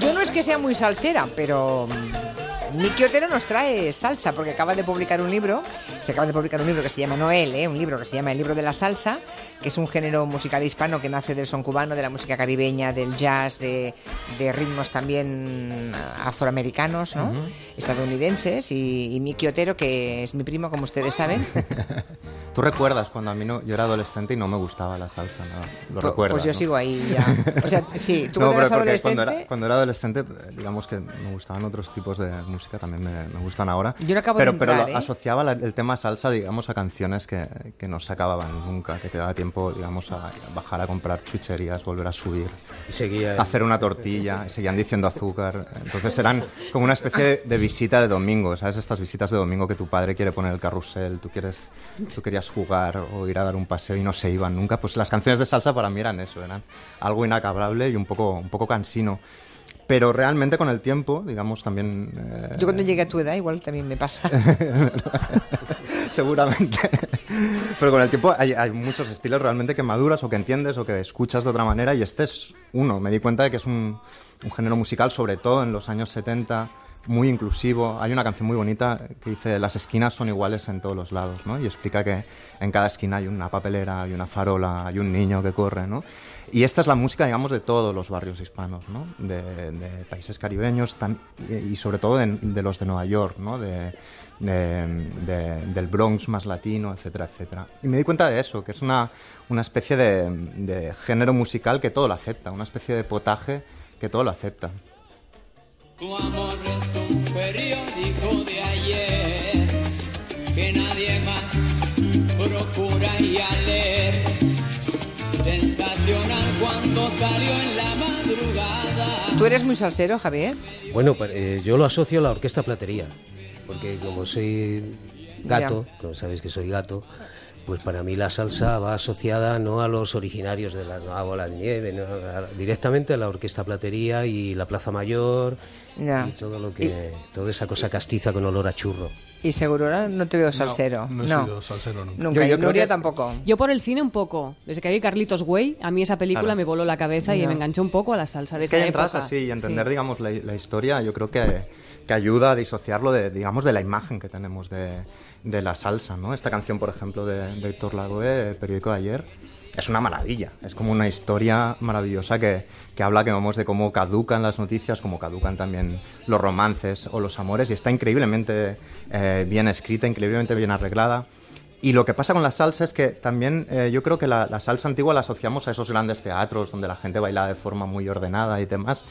Yo no es que sea muy salsera, pero mm, Miki Otero nos trae salsa porque acaba de publicar un libro. Se acaba de publicar un libro que se llama Noel, ¿eh? un libro que se llama El libro de la salsa, que es un género musical hispano que nace del son cubano, de la música caribeña, del jazz, de, de ritmos también afroamericanos, estadounidenses. Y, y Miki Otero, que es mi primo, como ustedes saben. [laughs] ¿Tú recuerdas cuando a mí no, yo era adolescente y no me gustaba la salsa? ¿no? ¿Lo Pu- recuerdas? pues yo no? sigo ahí ya. O sea, sí, [laughs] tú No, cuando eras adolescente. Cuando era, cuando era adolescente, digamos que me gustaban otros tipos de música, también me, me gustan ahora. Yo no acabo de pero, pero entrar, lo- ¿eh? asociaba la- el tema salsa, digamos, a canciones que, que no se acababan nunca, que te daba tiempo, digamos, a bajar a comprar chucherías, volver a subir, Y seguía- a hacer una tortilla, y seguían diciendo azúcar. Entonces eran como una especie de, de visita de domingo, ¿sabes? Estas visitas de domingo que tu padre quiere poner el carrusel, tú, quieres, tú querías jugar o ir a dar un paseo y no se iban nunca. Pues las canciones de salsa para mí eran eso, eran algo inacabable y un poco, un poco cansino. Pero realmente con el tiempo, digamos, también... eh, Yo cuando llegue a tu edad igual también me pasa. [laughs] seguramente. Pero con el tiempo hay, hay muchos estilos realmente que maduras o que entiendes o que escuchas de otra manera y este es uno. Me di cuenta de que es un, un género musical, sobre todo en los años 70, muy inclusivo. Hay una canción muy bonita que dice las esquinas son iguales en todos los lados, ¿no? Y explica que en cada esquina hay una papelera, hay una farola, hay un niño que corre, ¿no? Y esta es la música, digamos, de todos los barrios hispanos, ¿no? De, países caribeños y, sobre todo de, los de Nueva York. De, de- de- del Bronx más latino, etcétera, etcétera. Y me di cuenta de eso, que es una, una especie de, de género musical que todo lo acepta, una especie de potaje que todo lo acepta. Tu amor es un periódico de ayer que nadie cuando salió en la madrugada. ¿Tú eres muy salsero, Javier? Bueno, pues, eh, yo lo asocio a la orquesta platería, porque como soy gato, como sabéis que soy gato, pues para mí la salsa va asociada no a los originarios de la Nueva Bola de Nieve, no, a- directamente a la orquesta platería y la Plaza Mayor Ya. y todo lo que, toda esa cosa castiza con olor a churro. Y seguro no te veo salsero. no he sido salsero nunca. Nunca, Yo- y yo creo Nuria que- tampoco. Yo por el cine un poco. Desde que vi Carlitos Way, a mí esa película Claro. me voló la cabeza y Ya. me enganchó un poco a la salsa de Es que esa entras época. así y entender, Sí. digamos, la, la historia, yo creo que, que ayuda a disociarlo de, digamos, de la imagen que tenemos de, de la salsa, ¿no? Esta canción, por ejemplo, de, de Héctor Lavoe, el periódico de ayer, es una maravilla. Es como una historia maravillosa que, que habla, que vamos, de cómo caducan las noticias, cómo caducan también los romances o los amores, y está increíblemente eh, bien escrita, increíblemente bien arreglada. Y lo que pasa con la salsa es que también eh, yo creo que la, la salsa antigua la asociamos a esos grandes teatros donde la gente bailaba de forma muy ordenada y demás.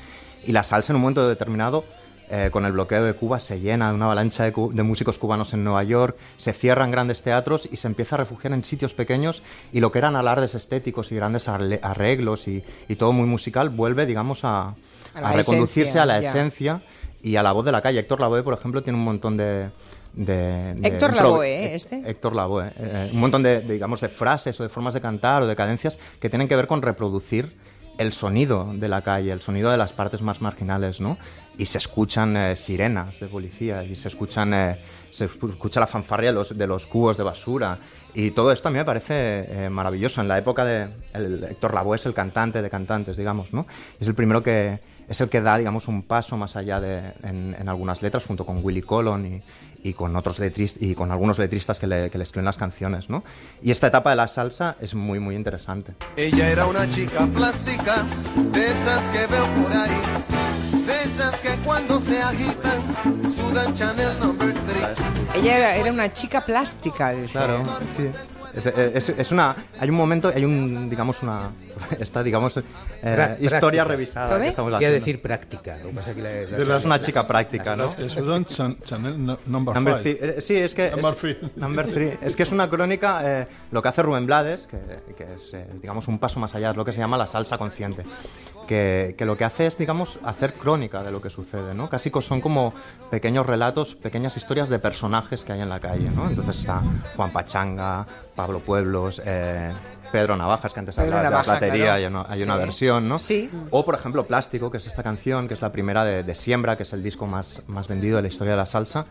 Y la salsa en un momento determinado, eh, con el bloqueo de Cuba, se llena de una avalancha de, músicos cubanos en Nueva York, se cierran grandes teatros y se empieza a refugiar en sitios pequeños y lo que eran alardes estéticos y grandes arreglos y, y todo muy musical vuelve, digamos, a, A la a reconducirse esencia, a la ya. esencia y a la voz de la calle. Héctor Lavoe, por ejemplo, tiene un montón de... de- de Héctor Lavoe, ¿eh? Este. Héctor Lavoe. eh, un montón de, de, digamos, de frases o de formas de cantar o de cadencias que tienen que ver con reproducir el sonido de la calle, el sonido de las partes más marginales, ¿no? Y se escuchan eh, sirenas de policía y se escuchan eh, se escu- escucha la fanfarria de los, de cubos de basura y todo esto a mí me parece eh, maravilloso. En la época de el, Héctor Lavoe es el cantante de cantantes, digamos, ¿no? Es el primero que es el que da, digamos, un paso más allá de en, en algunas letras junto con Willy Colon y, y con otros letristas y con algunos letristas que le, escriben las canciones, ¿no? Y esta etapa de la salsa es muy muy interesante. Ella era una chica plástica, de esas que veo por ahí, de esas que cuando se agitan sudan Chanel number 3. Ella era, era una chica plástica, dice. Claro, sí. Es, es- es una, hay un momento, hay un, digamos, una, [laughs] esta, digamos, eh, historia revisada ¿Cómo que es? estamos Quería haciendo. decir práctica. Lo que pasa es que la- la- Pero es una chica práctica, ¿no? Chanel no- number, Number five. three. Eh, Sí, es que. Number es, three. number three. Es que es una crónica. eh, lo que hace Rubén Blades, que, que es, eh, digamos, un paso más allá, es lo que se llama la salsa consciente. Que, lo que hace es, digamos, hacer crónica de lo que sucede, ¿no? Casi son como pequeños relatos, pequeñas historias de personajes que hay en la calle, ¿no? Entonces está Juan Pachanga, Pablo Pueblos, eh, Pedro Navajas, que antes hablaba de la platería, claro. hay una, hay una Sí. versión, ¿no? Sí. O, por ejemplo, Plástico, que es esta canción, que es la primera de, de Siembra, que es el disco más, más vendido de la historia de la salsa,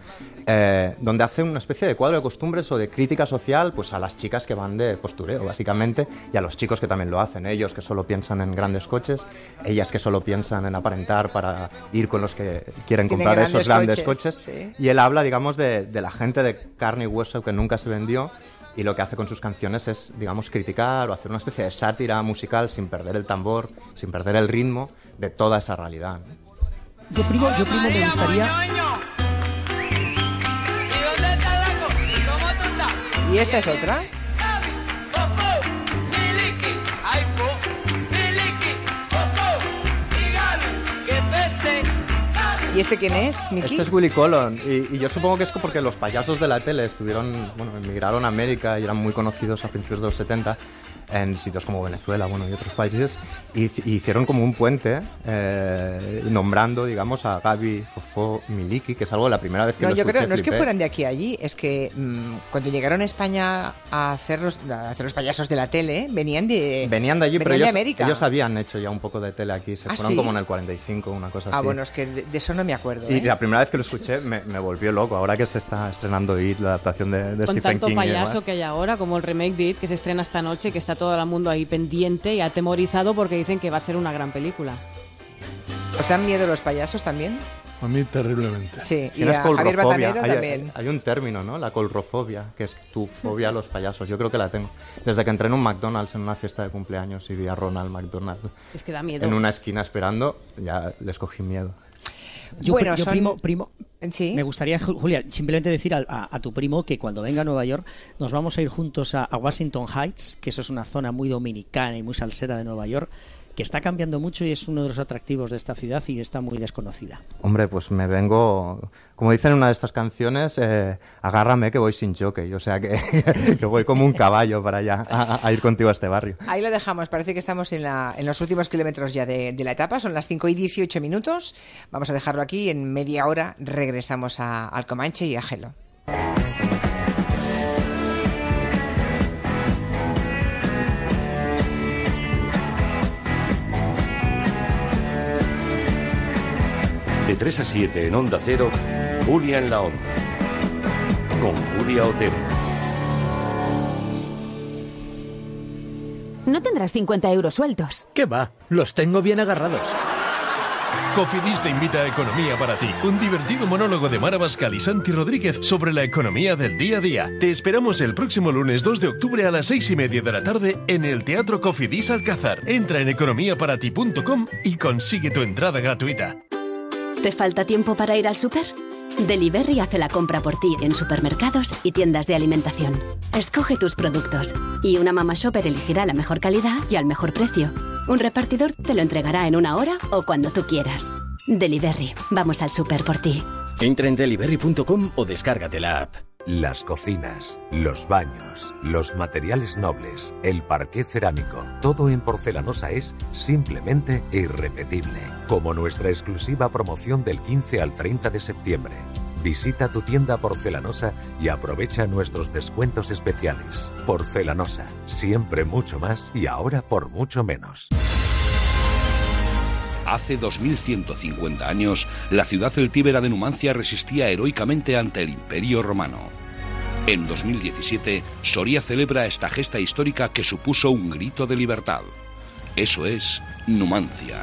eh, donde hace una especie de cuadro de costumbres o de crítica social pues a las chicas que van de postureo, básicamente, y a los chicos que también lo hacen, ellos que solo piensan en grandes coches, ellas que solo piensan en aparentar para ir con los que quieren comprar esos grandes grandes coches, coches. sí. Y él habla, digamos, de, de la gente de carne y hueso que nunca se vendió y lo que hace con sus canciones es, digamos, criticar o hacer una especie de sátira musical sin perder el tambor, sin perder el ritmo de toda esa realidad. Yo primo, yo primo me gustaría... ¿Y esta es otra? ¿Y este quién es, Miki? Este es Willy Colon y, y yo supongo que es porque los payasos de la tele estuvieron, bueno, emigraron a América y eran muy conocidos a principios de los 70 en sitios como Venezuela, bueno, y otros países y, y hicieron como un puente eh, nombrando, digamos, a Gaby Fofó Miliki, que es algo de la primera vez que No, lo yo creo, escuché, no es que flipé. fueran de aquí a allí, es que mm, cuando llegaron a España a hacer, los, a hacer los payasos de la tele, venían de, Venían de allí, pero venían ellos, de América. ellos habían hecho ya un poco de tele aquí, se ¿Ah, fueron sí? como en el 45, una cosa Ah, así. bueno, es que de, de eso no me acuerdo. Y ¿eh? la primera vez que lo escuché me, me volvió loco, ahora que se está estrenando It, la adaptación de, de Con Stephen tanto King. y payaso demás. que hay ahora, como el remake de It, que se estrena esta noche, que está todo el mundo ahí pendiente y atemorizado porque dicen que va a ser una gran película. ¿Os dan miedo los payasos también? A mí terriblemente. Sí, y a Javier. Batanero Hay, también. hay un término, ¿no? La colrofobia, que es tu fobia a los payasos. Yo creo que la tengo. Desde que entré en un McDonald's en una fiesta de cumpleaños y vi a Ronald McDonald Es que da miedo. en una esquina esperando, ya les cogí miedo. Yo, Bueno, yo son- primo, primo, Sí. me gustaría, Ju- Julia, simplemente decir a, a tu primo que cuando venga a Nueva York nos vamos a ir juntos a, a Washington Heights, que eso es una zona muy dominicana y muy salsera de Nueva York, que está cambiando mucho y es uno de los atractivos de esta ciudad y está muy desconocida. Hombre, pues me vengo, como dicen en una de estas canciones, eh, agárrame que voy sin jockey. O sea que, [laughs] que voy como un caballo para allá a, a ir contigo a este barrio. Ahí lo dejamos, parece que estamos en, la- en los últimos kilómetros ya de, de la etapa, son las 5 y 18 minutos. Vamos a dejarlo aquí, en media hora regresamos a, al Comanche y a Gelo. De 3 a 7 en Onda Cero, Julia en la Onda. Con Julia Otero. No tendrás 50 euros sueltos. ¿Qué va? Los tengo bien agarrados. Cofidis te invita a Economía para ti, un divertido monólogo de Mara Bascal y Santi Rodríguez sobre la economía del día a día. Te esperamos el próximo lunes 2 de octubre a las 6 y media de la tarde en el Teatro Cofidis Alcázar. Entra en economiaparati.com y consigue tu entrada gratuita. ¿Te falta tiempo para ir al súper? Delivery hace la compra por ti en supermercados y tiendas de alimentación. Escoge tus productos y una mamá shopper elegirá la mejor calidad y al mejor precio. Un repartidor te lo entregará en una hora o cuando tú quieras. Delivery, vamos al súper por ti. Entra en delivery.com o descárgate la app. Las cocinas, los baños, los materiales nobles, el parqué cerámico, todo en porcelanosa es simplemente irrepetible. Como nuestra exclusiva promoción del 15 al 30 de septiembre. Visita tu tienda porcelanosa y aprovecha nuestros descuentos especiales. Porcelanosa, siempre mucho más y ahora por mucho menos. Hace 2150 años, la ciudad celtíbera de Numancia resistía heroicamente ante el Imperio Romano. En 2017, Soria celebra esta gesta histórica que supuso un grito de libertad. Eso es Numancia.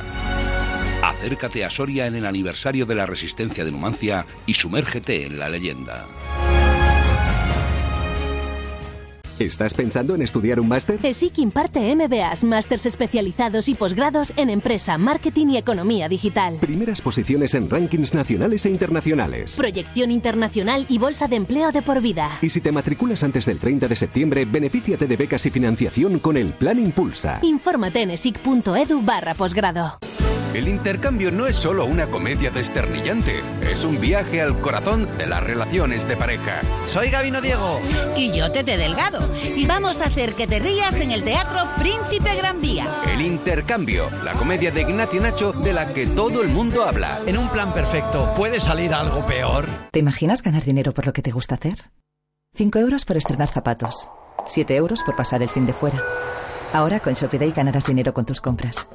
Acércate a Soria en el aniversario de la resistencia de Numancia y sumérgete en la leyenda. ¿Estás pensando en estudiar un máster? ESIC imparte MBAs, másters especializados y posgrados en empresa, marketing y economía digital. Primeras posiciones en rankings nacionales e internacionales. Proyección internacional y bolsa de empleo de por vida. Y si te matriculas antes del 30 de septiembre, benefíciate de becas y financiación con el Plan Impulsa. Infórmate en esic.edu barra posgrado. El intercambio no es solo una comedia desternillante, es un viaje al corazón de las relaciones de pareja. Soy Gabino Diego. Y yo Tete Delgado. Y vamos a hacer que te rías en el Teatro Príncipe Gran Vía. El intercambio, la comedia de Ignacio Nacho de la que todo el mundo habla. En un plan perfecto, ¿puede salir algo peor? ¿Te imaginas ganar dinero por lo que te gusta hacer? 5 euros por estrenar zapatos. 7 euros por pasar el fin de fuera. Ahora con Shopiday ganarás dinero con tus compras.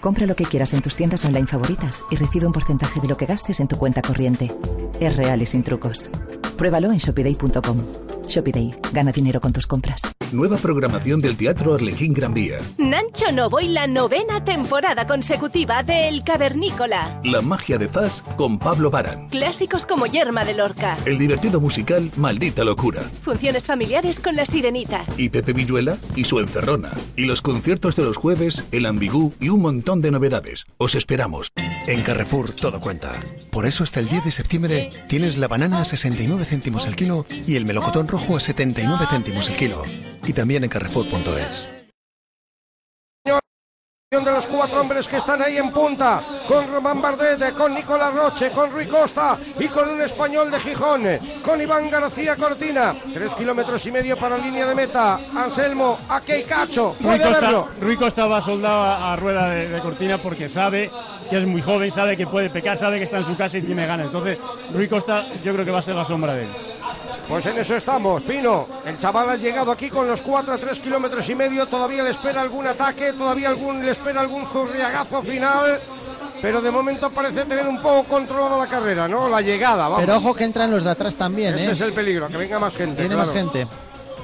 Compra lo que quieras en tus tiendas online favoritas y recibe un porcentaje de lo que gastes en tu cuenta corriente. Es real y sin trucos. Pruébalo en shopiday.com. Shopiday, gana dinero con tus compras. Nueva programación del Teatro Arlequín Gran Vía. Nancho Novo y la novena temporada consecutiva de El Cavernícola. La magia de Zas con Pablo Baran. Clásicos como Yerma de Lorca. El divertido musical Maldita Locura. Funciones familiares con la sirenita. Y Pepe Villuela y su encerrona. Y los conciertos de los jueves, el ambigú y un montón de novedades. Os esperamos. En Carrefour todo cuenta. Por eso hasta el 10 de septiembre tienes la banana a 69 céntimos el kilo y el melocotón rojo a 79 céntimos el kilo. Y también en carrefour.es. de los cuatro hombres que están ahí en punta, con Román Bardet, con Nicolás Roche, con Rui Costa y con un español de Gijón, con Iván García Cortina. Tres kilómetros y medio para la línea de meta. Anselmo, hay cacho, Rui puede Costa, verlo. Rui Costa va soldado a, a rueda de, de cortina porque sabe que es muy joven, sabe que puede pecar, sabe que está en su casa y tiene ganas. Entonces, Rui Costa yo creo que va a ser la sombra de él. Pues en eso estamos, Pino. El chaval ha llegado aquí con los 4 a 3 kilómetros y medio. Todavía le espera algún ataque, todavía algún, le espera algún zurriagazo final. Pero de momento parece tener un poco controlada la carrera, ¿no? La llegada, vamos. Pero ojo que entran los de atrás también, Ese ¿eh? es el peligro, que venga más gente. Viene claro. más gente.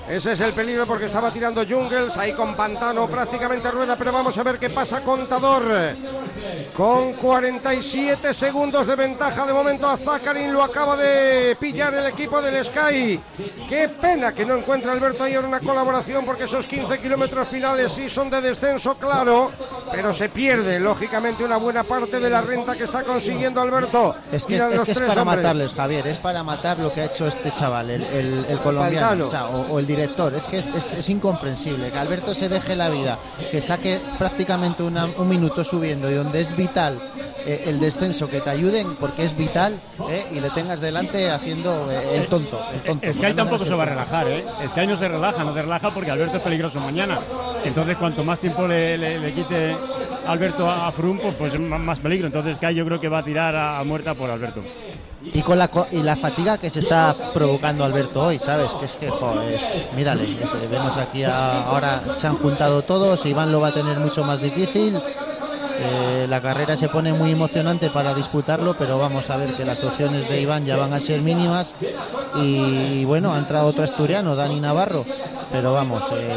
Ese es el peligro porque estaba tirando Jungles ahí con Pantano prácticamente rueda, pero vamos a ver qué pasa Contador. Con 47 segundos de ventaja de momento a Zakarin lo acaba de pillar el equipo del Sky. Qué pena que no encuentre Alberto Ayer una colaboración porque esos 15 kilómetros finales sí son de descenso, claro, pero se pierde lógicamente una buena parte de la renta que está consiguiendo Alberto. Es que, es, los que es para hombres. matarles, Javier, es para matar lo que ha hecho este chaval, el, el- el colombiano, o, sea, o- o el director. Es que es, es- es incomprensible que Alberto se deje la vida, que saque prácticamente una- un minuto subiendo y donde es vital eh, el descenso, que te ayuden porque es vital eh, y le tengas delante haciendo eh, el tonto. El tonto Sky tampoco se va a el- relajar, ¿eh? Sky no se relaja, no se relaja porque Alberto es peligroso mañana. Entonces, cuanto más tiempo le, le- le quite Alberto a, a Froome, pues, pues más, más peligro. Entonces, Sky yo creo que va a tirar a, a muerta por Alberto. Y con la y la fatiga que se está provocando Alberto hoy, ¿sabes? Que es que, es- mírale, es- vemos aquí a- ahora se han juntado todos, Iván lo va a tener mucho más difícil. eh, la carrera se pone muy emocionante para disputarlo, pero vamos a ver que las opciones de Iván ya van a ser mínimas. Y, bueno, ha entrado otro asturiano, Dani Navarro, pero vamos, eh,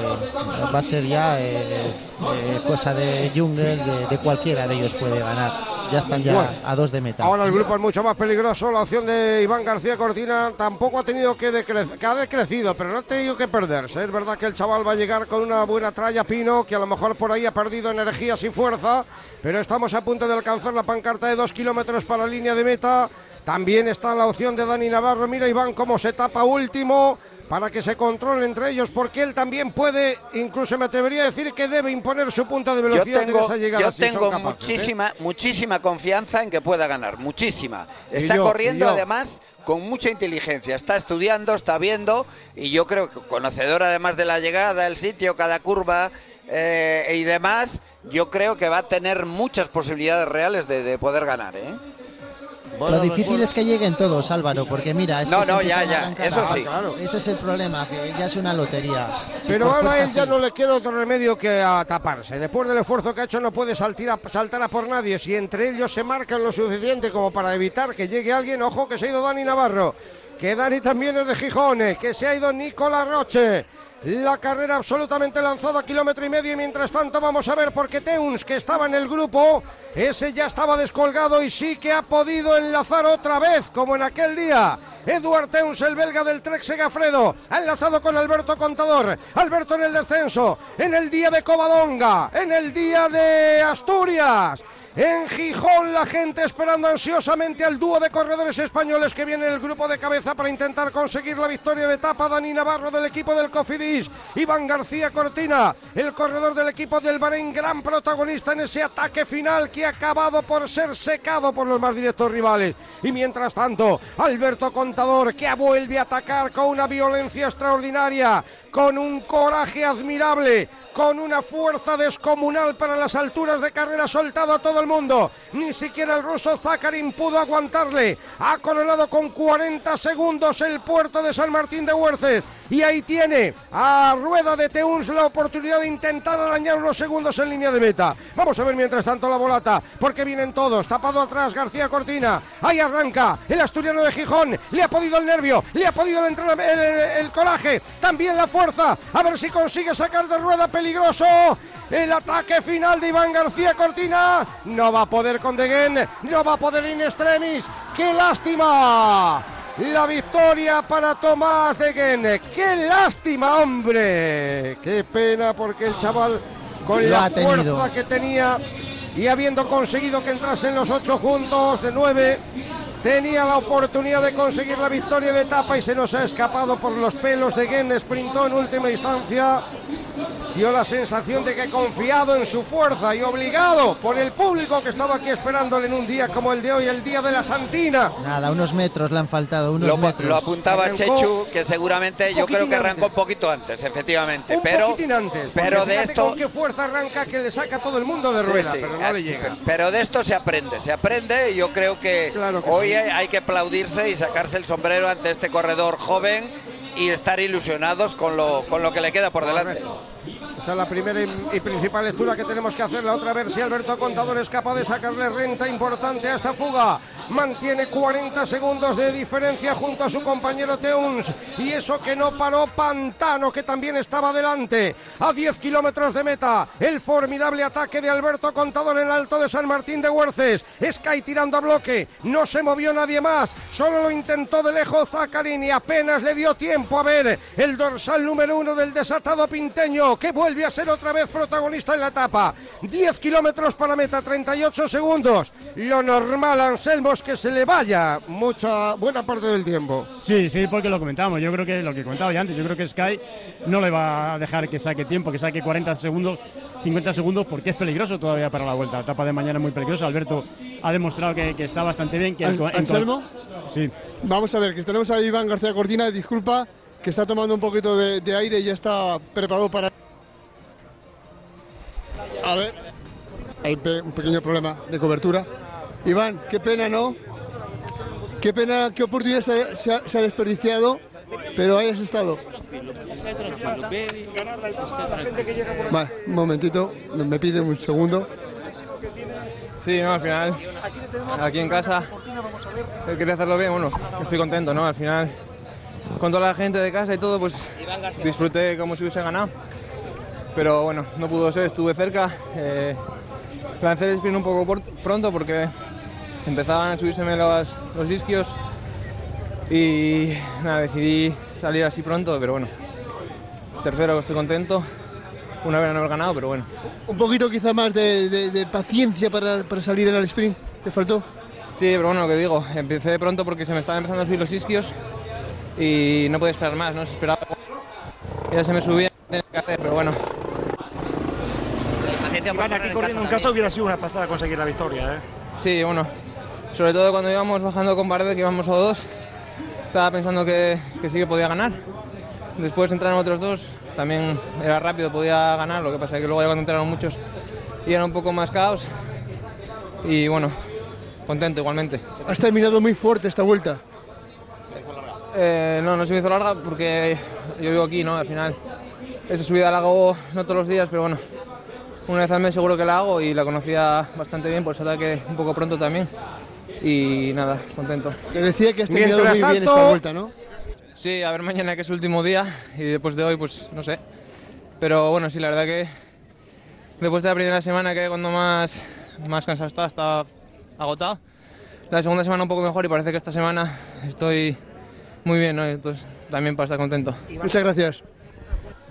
va a ser ya eh, eh, cosa de Jungle, de cualquiera de ellos puede ganar. Ya están ya Bueno, a dos de meta. Ahora el grupo es mucho más peligroso. La opción de Iván García Cortina tampoco ha tenido que decrecer, que ha decrecido, pero no ha tenido que perderse. Es verdad que el chaval va a llegar con una buena tralla Pino, que a lo mejor por ahí ha perdido energías y fuerza, pero estamos a punto de alcanzar la pancarta de dos kilómetros para la línea de meta. También está la opción de Dani Navarro. Mira Iván cómo se tapa último para que se controle entre ellos, porque él también puede, incluso me atrevería a decir que debe imponer su punta de velocidad en esa llegada. yo si tengo ¿eh? muchísima, muchísima confianza en que pueda ganar, muchísima. Está yo, corriendo además con mucha inteligencia, está estudiando, está viendo y yo creo que conocedor además de la llegada, el sitio, cada curva eh, y demás, yo creo que va a tener muchas posibilidades reales de, de poder ganar. ¿eh? Lo difícil es que lleguen todos, Álvaro, porque mira, es No, que se no, ya, empiezan a ya, arrancar eso a- sí. Claro. Ese es el problema, que ya es una lotería. Si Pero por ahora a él ya no le queda otro remedio que a taparse. Después del esfuerzo que ha hecho no puede saltir a- saltar a por nadie. Si entre ellos se marcan lo suficiente como para evitar que llegue alguien, ojo que se ha ido Dani Navarro. Que Dani también es de Gijón, eh, que se ha ido Nicolás Roche. La carrera absolutamente lanzada, kilómetro y medio. Y mientras tanto, vamos a ver, porque Teuns, que estaba en el grupo, ese ya estaba descolgado y sí que ha podido enlazar otra vez, como en aquel día. Eduard Teuns, el belga del Trek Segafredo, ha enlazado con Alberto Contador. Alberto en el descenso, en el día de Covadonga, en el día de Asturias. En Gijón la gente esperando ansiosamente al dúo de corredores españoles que viene en el grupo de cabeza para intentar conseguir la victoria de etapa. Dani Navarro del equipo del Cofidis, Iván García Cortina, el corredor del equipo del Bahrein, gran protagonista en ese ataque final que ha acabado por ser secado por los más directos rivales. Y mientras tanto, Alberto Contador que vuelve a atacar con una violencia extraordinaria, con un coraje admirable, con una fuerza descomunal para las alturas de carrera soltado a todo el mundo. Ni siquiera el ruso Zakarin pudo aguantarle. Ha coronado con 40 segundos el puerto de San Martín de Huerces. Y ahí tiene a Rueda de Teuns la oportunidad de intentar arañar unos segundos en línea de meta. Vamos a ver mientras tanto la volata, porque vienen todos. Tapado atrás García Cortina. Ahí arranca el asturiano de Gijón. Le ha podido el nervio, le ha podido el- el- el coraje, también la fuerza. A ver si consigue sacar de rueda peligroso. El ataque final de Iván García Cortina. No va a poder con Degen, no va a poder in extremis. ¡Qué lástima! La victoria para Tomás Degen. ¡Qué lástima, hombre! ¡Qué pena porque el chaval con Lo la tenido. fuerza que tenía y habiendo conseguido que entrasen los ocho juntos de nueve, tenía la oportunidad de conseguir la victoria de etapa y se nos ha escapado por los pelos de Gen, sprintó en última instancia. Dio la sensación de que confiado en su fuerza y obligado por el público que estaba aquí esperándole en un día como el de hoy, el día de la Santina. Nada, unos metros le han faltado, unos Lo, metros. lo apuntaba Arrancó Chechu, que seguramente yo creo que arrancó antes. un poquito antes, efectivamente. Un pero, poquitín antes. pero de esto. con qué fuerza arranca que le saca todo el mundo de rueda, sí, pero no le llega. Pero de esto se aprende, se aprende y yo creo que, Claro que hoy sí. hay, hay que aplaudirse y sacarse el sombrero ante este corredor joven y estar ilusionados con lo, con lo que le queda por delante. Esa es la primera y, principal lectura que tenemos que hacer. La otra, a ver si Alberto Contador es capaz de sacarle renta importante a esta fuga. Mantiene 40 segundos de diferencia junto a su compañero Teuns. Y eso que no paró Pantano, que también estaba delante. A 10 kilómetros de meta. El formidable ataque de Alberto Contador en el alto de San Martín de Huerces. Sky tirando a bloque. No se movió nadie más. Solo lo intentó de lejos Zacarín y apenas le dio tiempo a ver el dorsal número uno del desatado pinteño, que vuelve a ser otra vez protagonista en la etapa. 10 kilómetros para meta, 38 segundos. Lo normal, Anselmo, es que se le vaya mucha buena parte del tiempo. Sí, sí, porque lo comentamos. Yo creo que lo que comentaba ya antes, yo creo que Sky no le va a dejar que saque tiempo, que saque 40 segundos, 50 segundos, porque es peligroso todavía para la vuelta. La etapa de mañana es muy peligrosa. Alberto ha demostrado que, que está bastante bien. Que An- Anselmo. Sí. Vamos a ver, que tenemos a Iván García Cortina, disculpa, que está tomando un poquito de, de aire y ya está preparado para... A ver, hay un pequeño problema de cobertura. Iván, qué pena, ¿no? Qué pena, qué oportunidad se, ha, se ha desperdiciado, pero ahí has estado. Vale, un momentito, me pide un segundo. Sí, no, al final, aquí en casa, quería hacerlo bien, bueno, estoy contento, ¿no? Al final, con toda la gente de casa y todo, pues disfruté como si hubiese ganado. Pero bueno, no pudo ser, estuve cerca. Eh, lancé el sprint un poco por- pronto porque empezaban a subírseme los, los isquios y nada, decidí salir así pronto, pero bueno, tercero estoy contento. Una vez no haber ganado, pero bueno. Un poquito quizá más de, de- de paciencia para, para salir en el sprint, ¿te faltó? Sí, pero bueno, lo que digo, empecé pronto porque se me estaban empezando a subir los isquios y no podía esperar más, ¿no? Se esperaba. Ya se me subía, hacer, pero bueno. Iván, aquí corriendo en casa hubiera sido una pasada conseguir la victoria, ¿eh? Sí, bueno, sobre todo cuando íbamos bajando con Bardet, que íbamos a dos, estaba pensando que, que sí que podía ganar. Después entraron otros dos, también era rápido, podía ganar, lo que pasa es que luego ya cuando entraron muchos y era un poco más caos. Y bueno, contento igualmente. Has terminado muy fuerte esta vuelta. Eh, no, no se me hizo larga porque yo vivo aquí, ¿no? Al final, esa subida la hago no todos los días, pero bueno, una vez al mes seguro que la hago y la conocía bastante bien, por eso que un poco pronto también. Y nada, contento. Te decía que has Mientras muy bien esta vuelta, ¿no? Sí, a ver mañana que es el último día y después de hoy, pues no sé. Pero bueno, sí, la verdad que después de la primera semana, que cuando más, más cansado estaba, estaba agotado. La segunda semana un poco mejor y parece que esta semana estoy muy bien, ¿no? Entonces también para estar contento. Muchas gracias.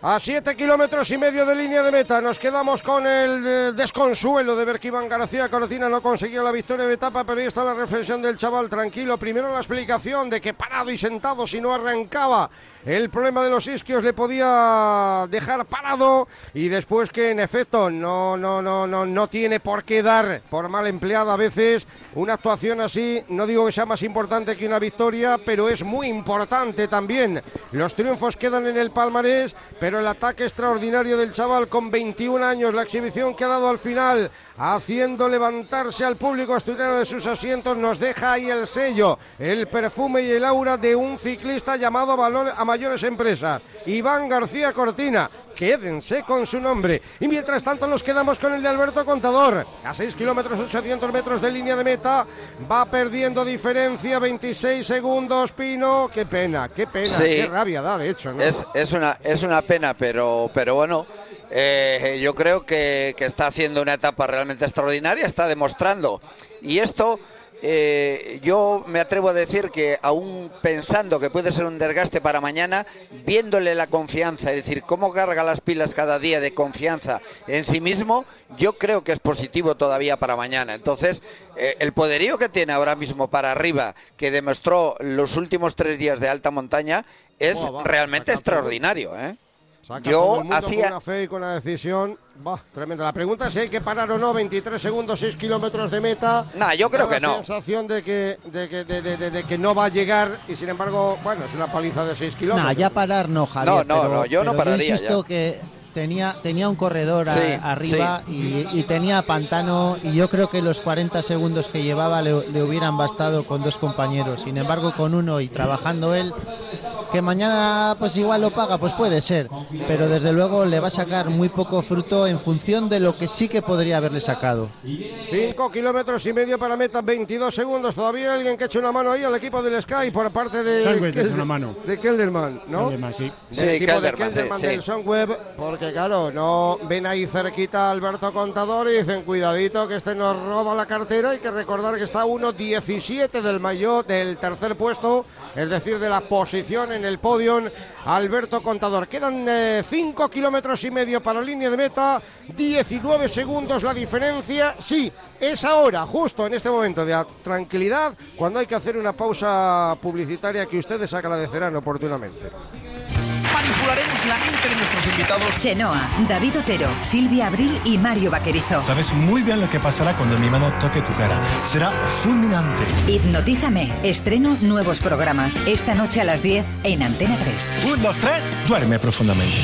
A 7 kilómetros y medio de línea de meta nos quedamos con el eh, desconsuelo de ver que Iván García Cortina no consiguió la victoria de etapa, pero ahí está la reflexión del chaval tranquilo. Primero la explicación de que parado y sentado si no arrancaba el problema de los isquios le podía dejar parado y después que en efecto no no no no no tiene por qué dar por mal empleada a veces una actuación así, no digo que sea más importante que una victoria, pero es muy importante también. Los triunfos quedan en el palmarés, el ataque extraordinario del chaval con 21 años, la exhibición que ha dado al final, haciendo levantarse al público asturiano de sus asientos, nos deja ahí el sello, el perfume y el aura de un ciclista llamado a, valor- a mayores empresas, Iván García Cortina. Quédense con su nombre. Y mientras tanto nos quedamos con el de Alberto Contador. A 6 kilómetros 800 metros de línea de meta. Va perdiendo diferencia. 26 segundos, Pino. Qué pena, qué pena. Sí. Qué rabia da, de hecho. ¿no? Es, es, una, es una pena, pero, pero bueno, eh, yo creo que, que está haciendo una etapa realmente extraordinaria, está demostrando. Y esto, eh, yo me atrevo a decir que aún pensando que puede ser un desgaste para mañana, viéndole la confianza, es decir, cómo carga las pilas cada día de confianza en sí mismo, yo creo que es positivo todavía para mañana. Entonces, eh, el poderío que tiene ahora mismo para arriba, que demostró los últimos tres días de alta montaña, es Buah, va, realmente extraordinario. ¿eh? Saca Yo todo el mundo con hacía- una fe y con una decisión. Va, tremenda. La pregunta es si hay que parar o no. 23 segundos, 6 kilómetros de meta. Nah, yo creo Da que la no. sensación de que, de, que, de, de- de- de que no va a llegar y sin embargo, bueno, es una paliza de 6 kilómetros. Nah, ya parar no, Javier. No, no, pero- no, yo no pararía insisto ya. que tenía, tenía un corredor a- Sí, arriba y, y tenía pantano y yo creo que los 40 segundos que llevaba le, le hubieran bastado con dos compañeros. Sin embargo, con uno y trabajando él, Que mañana pues igual lo paga, pues puede ser, pero desde luego le va a sacar muy poco fruto en función de lo que sí que podría haberle sacado. 5 kilómetros y medio para meta, 22 segundos. Todavía alguien que eche una mano ahí al equipo del Sky por parte de, Kelder- una mano. de Kelderman, ¿no? Kelderman, sí. Sí, equipo de Kelderman, sí, Kelderman sí. del Sunweb, porque claro, no ven ahí cerquita Alberto Contador y dicen, cuidadito que este nos roba la cartera. Hay que recordar que está 1.17 del maillot del tercer puesto, es decir, de la posición en el podio Alberto Contador. Quedan 5 kilómetros y medio para línea de meta, 19 segundos la diferencia. Sí, es ahora, justo en este momento de tranquilidad, cuando hay que hacer una pausa publicitaria que ustedes agradecerán oportunamente. Manipularemos la mente de nuestros invitados. Chenoa, David Otero, Silvia Abril y Mario Vaquerizo. Sabes muy bien lo que pasará cuando mi mano toque tu cara. Será fulminante. Hipnotízame. Estreno nuevos programas. Esta noche a las 10 en Antena 3. Un, dos, tres. Duerme profundamente.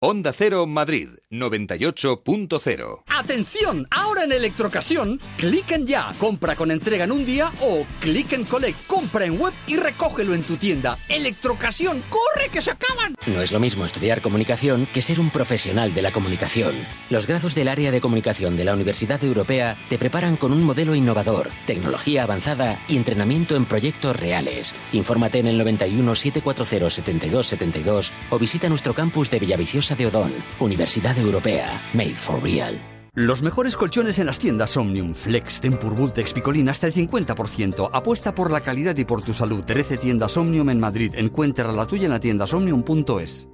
Onda Cero Madrid 98.0. ¡Atención! Ahora en Electrocasión, clic en ya, compra con entrega en un día o clic en collect, compra en web y recógelo en tu tienda. Electrocasión, ¡corre que se acaban! No es lo mismo estudiar comunicación que ser un profesional de la comunicación. Los grados del área de comunicación de la Universidad Europea te preparan con un modelo innovador, tecnología avanzada y entrenamiento en proyectos reales. Infórmate en el 91 740 72 72 o visita nuestro campus de Villaviciosa de Odón, Universidad Europea, Made for Real. Los mejores colchones en las tiendas Omnium, Flex, Tempur, Vultex, Picolín hasta el 50%. Apuesta por la calidad y por tu salud. 13 tiendas Omnium en Madrid. Encuentra la tuya en la tienda omnium.es.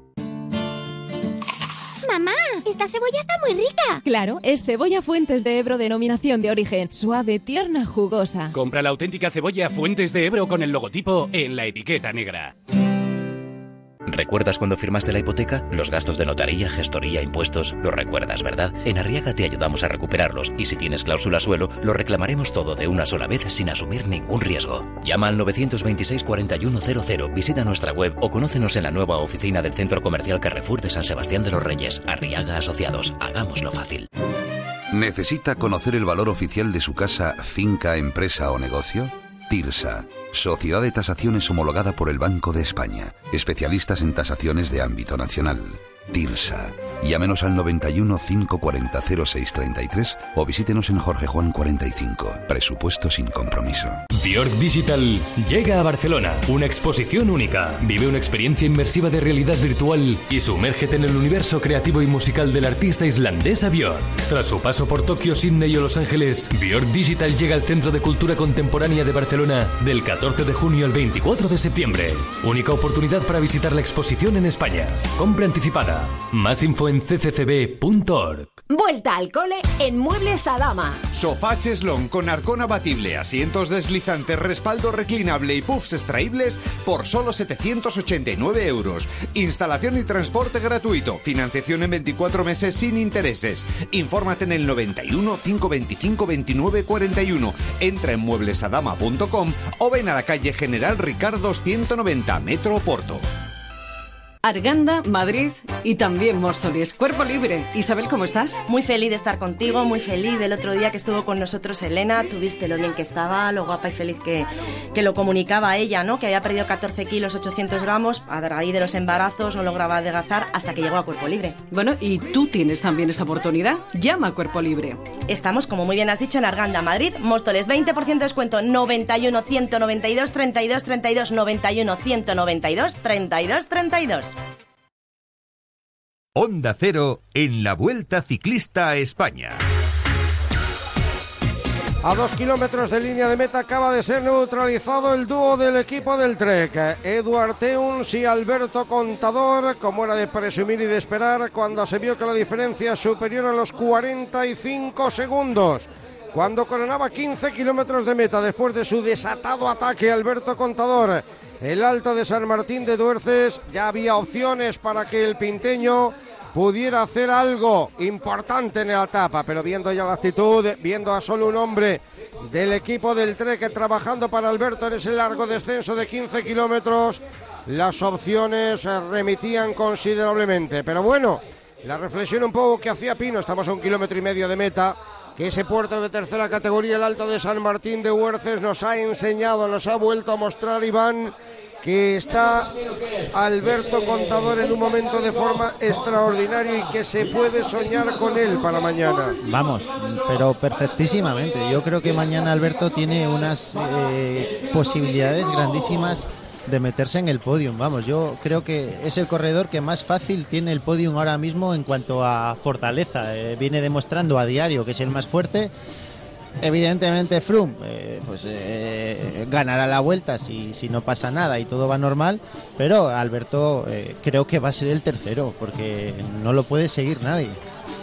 Mamá, esta cebolla está muy rica. Claro, es cebolla Fuentes de Ebro denominación de origen. Suave, tierna, jugosa. Compra la auténtica cebolla Fuentes de Ebro con el logotipo en la etiqueta negra. ¿Recuerdas cuando firmaste la hipoteca? Los gastos de notaría, gestoría, impuestos, los recuerdas, ¿verdad? En Arriaga te ayudamos a recuperarlos y si tienes cláusula suelo, lo reclamaremos todo de una sola vez sin asumir ningún riesgo. Llama al 926 4100, visita nuestra web o conócenos en la nueva oficina del Centro Comercial Carrefour de San Sebastián de los Reyes. Arriaga Asociados, hagámoslo fácil. ¿Necesita conocer el valor oficial de su casa, finca, empresa o negocio? TIRSA, Sociedad de Tasaciones homologada por el Banco de España, especialistas en tasaciones de ámbito nacional. TIRSA. Llámenos al 91 540 0633 o visítenos en Jorge Juan 45. Presupuesto sin compromiso. Bjork Digital llega a Barcelona. Una exposición única. Vive una experiencia inmersiva de realidad virtual y sumérgete en el universo creativo y musical del artista islandesa Bjork. Tras su paso por Tokio, Sydney o Los Ángeles, Bjork Digital llega al Centro de Cultura Contemporánea de Barcelona del 14 de junio al 24 de septiembre. Única oportunidad para visitar la exposición en España. Compra anticipada. Más info en cccb.org. Vuelta al cole en Muebles Adama. Sofá cheslón con arcón abatible, asientos deslizantes, respaldo reclinable y puffs extraíbles por solo 789 euros. Instalación y transporte gratuito. Financiación en 24 meses sin intereses. Infórmate en el 91 525 29 41. Entra en mueblesadama.com o ven a la calle General Ricardo 190, Metro Porto. Arganda, Madrid y también Móstoles. Cuerpo libre. Isabel, ¿cómo estás? Muy feliz de estar contigo, muy feliz del otro día que estuvo con nosotros Elena. Tuviste lo bien que estaba, lo guapa y feliz que, que lo comunicaba ella, ¿no? Que había perdido 14 kilos, 800 gramos. A raíz de los embarazos no lograba adelgazar hasta que llegó a Cuerpo Libre. Bueno, y tú tienes también esa oportunidad. Llama a Cuerpo Libre. Estamos, como muy bien has dicho, en Arganda, Madrid. Móstoles, 20% de descuento. 91 192 32 32 91 192 32 32. Onda Cero en la Vuelta Ciclista a España. A dos kilómetros de línea de meta acaba de ser neutralizado el dúo del equipo del Trek. Eduard Teuns y Alberto Contador, como era de presumir y de esperar, cuando se vio que la diferencia es superior a los 45 segundos. Cuando coronaba 15 kilómetros de meta después de su desatado ataque Alberto Contador, el Alto de San Martín de Duerces, ya había opciones para que el pinteño pudiera hacer algo importante en la etapa, pero viendo ya la actitud, viendo a solo un hombre del equipo del Trek trabajando para Alberto en ese largo descenso de 15 kilómetros, las opciones eh, remitían considerablemente. Pero bueno, la reflexión un poco que hacía Pino, estamos a un kilómetro y medio de meta, ese puerto de tercera categoría, el Alto de San Martín de Huerces, nos ha enseñado, nos ha vuelto a mostrar Iván que está Alberto Contador en un momento de forma extraordinaria y que se puede soñar con él para mañana. Vamos, pero perfectísimamente. Yo creo que mañana Alberto tiene unas eh, posibilidades grandísimas de meterse en el podium. Vamos, yo creo que es el corredor que más fácil tiene el podium ahora mismo en cuanto a fortaleza. Eh, viene demostrando a diario que es el más fuerte Evidentemente Froome eh, pues eh, ganará la vuelta si, si no pasa nada y todo va normal, pero Alberto creo que va a ser el tercero porque no lo puede seguir nadie.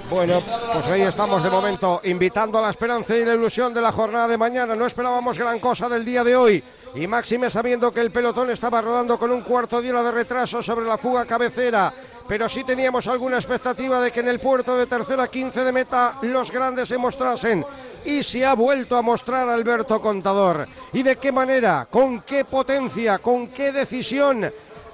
Bueno, pues ahí estamos de momento invitando a la esperanza y la ilusión de la jornada de mañana. No esperábamos gran cosa del día de hoy. Y máxime sabiendo que el pelotón estaba rodando con un cuarto de hora de retraso sobre la fuga cabecera. Pero sí teníamos alguna expectativa de que en el puerto de tercera 15 de meta los grandes se mostrasen. Y se ha vuelto a mostrar Alberto Contador. ¿Y de qué manera? ¿Con qué potencia? ¿Con qué decisión?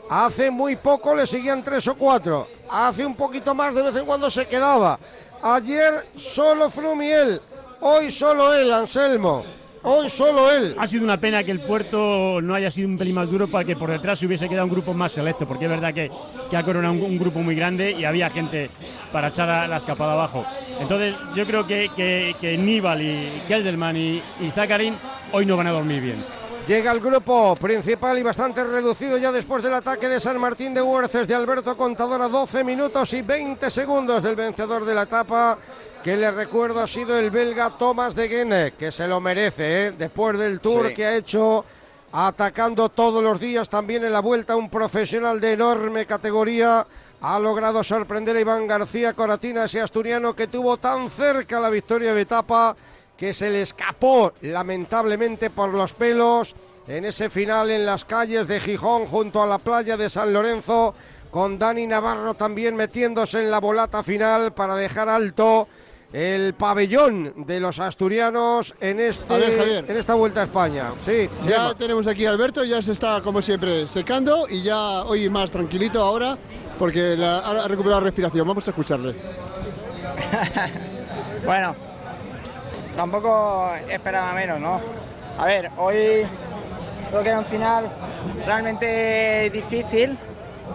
Hace muy poco le seguían tres o cuatro. Hace un poquito más de vez en cuando se quedaba. Ayer solo Frumiel. Hoy solo él, Anselmo. Hoy solo él. Ha sido una pena que el puerto no haya sido un pelín más duro para que por detrás se hubiese quedado un grupo más selecto, porque es verdad que, que ha coronado un, grupo muy grande y había gente para echar la escapada abajo. Entonces yo creo que, que, que Nibal y Gelderman y, y Zakarin hoy no van a dormir bien. Llega el grupo principal y bastante reducido ya después del ataque de San Martín de Huerces de Alberto Contador a 12 minutos y 20 segundos del vencedor de la etapa, que le recuerdo ha sido el belga Thomas de Guene, que se lo merece, ¿eh? después del tour Sí. que ha hecho atacando todos los días también en la vuelta un profesional de enorme categoría. Ha logrado sorprender a Iván García Coratina, ese asturiano que tuvo tan cerca la victoria de etapa que se le escapó lamentablemente por los pelos en ese final en las calles de Gijón junto a la playa de San Lorenzo con Dani Navarro también metiéndose en la volata final para dejar alto el pabellón de los asturianos en este A ver, Javier. en esta vuelta a España. Sí, Ya Chema. tenemos aquí a Alberto, ya se está como siempre secando y ya hoy más tranquilito ahora porque la- ha recuperado la respiración. Vamos a escucharle. [laughs] Bueno, tampoco esperaba menos, ¿no? A ver, hoy creo que era un final realmente difícil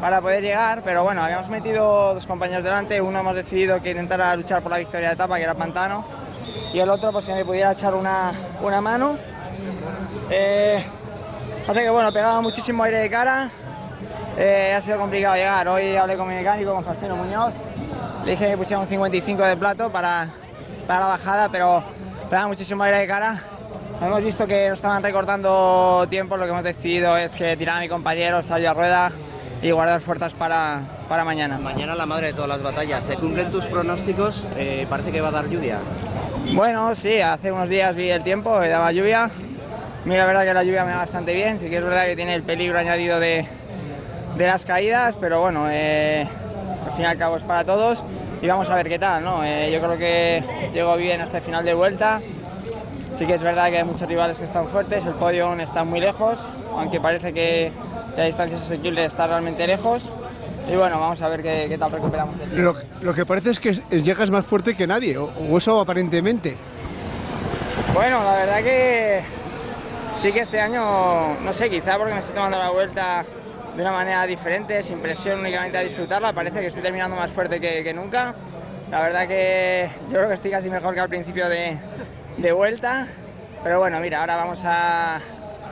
para poder llegar, pero bueno, habíamos metido dos compañeros delante, uno hemos decidido que intentara luchar por la victoria de etapa, que era Pantano, y el otro pues que me pudiera echar una, una mano. Eh, pasa que bueno, pegaba muchísimo aire de cara, eh, ha sido complicado llegar. Hoy hablé con mi mecánico, con Faustino Muñoz, le dije que pusiera un 55 de plato para, para la bajada, pero pegaba muchísimo aire de cara. Hemos visto que nos estaban recortando tiempo, lo que hemos decidido es que tirar a mi compañero, salir a rueda y guardar fuerzas para, para mañana. Mañana la madre de todas las batallas. ¿Se cumplen tus pronósticos? Eh, parece que va a dar lluvia. Bueno, sí, hace unos días vi el tiempo, que daba lluvia. Mira, la verdad que la lluvia me va bastante bien, sí que es verdad que tiene el peligro añadido de, de las caídas, pero bueno, eh, al fin y al cabo es para todos y vamos a ver qué tal, ¿no? Eh, yo creo que llego bien hasta el final de vuelta. Sí que es verdad que hay muchos rivales que están fuertes, el podio aún está muy lejos, aunque parece que la distancia es asequible, está realmente lejos. Y bueno, vamos a ver qué, qué tal recuperamos. Lo, lo que parece es que llegas más fuerte que nadie, o, o eso aparentemente. Bueno, la verdad que sí que este año, no sé, quizá porque me estoy tomando la vuelta de una manera diferente, sin presión únicamente a disfrutarla, parece que estoy terminando más fuerte que, que nunca. La verdad que yo creo que estoy casi mejor que al principio de, de vuelta, pero bueno, mira, ahora vamos a,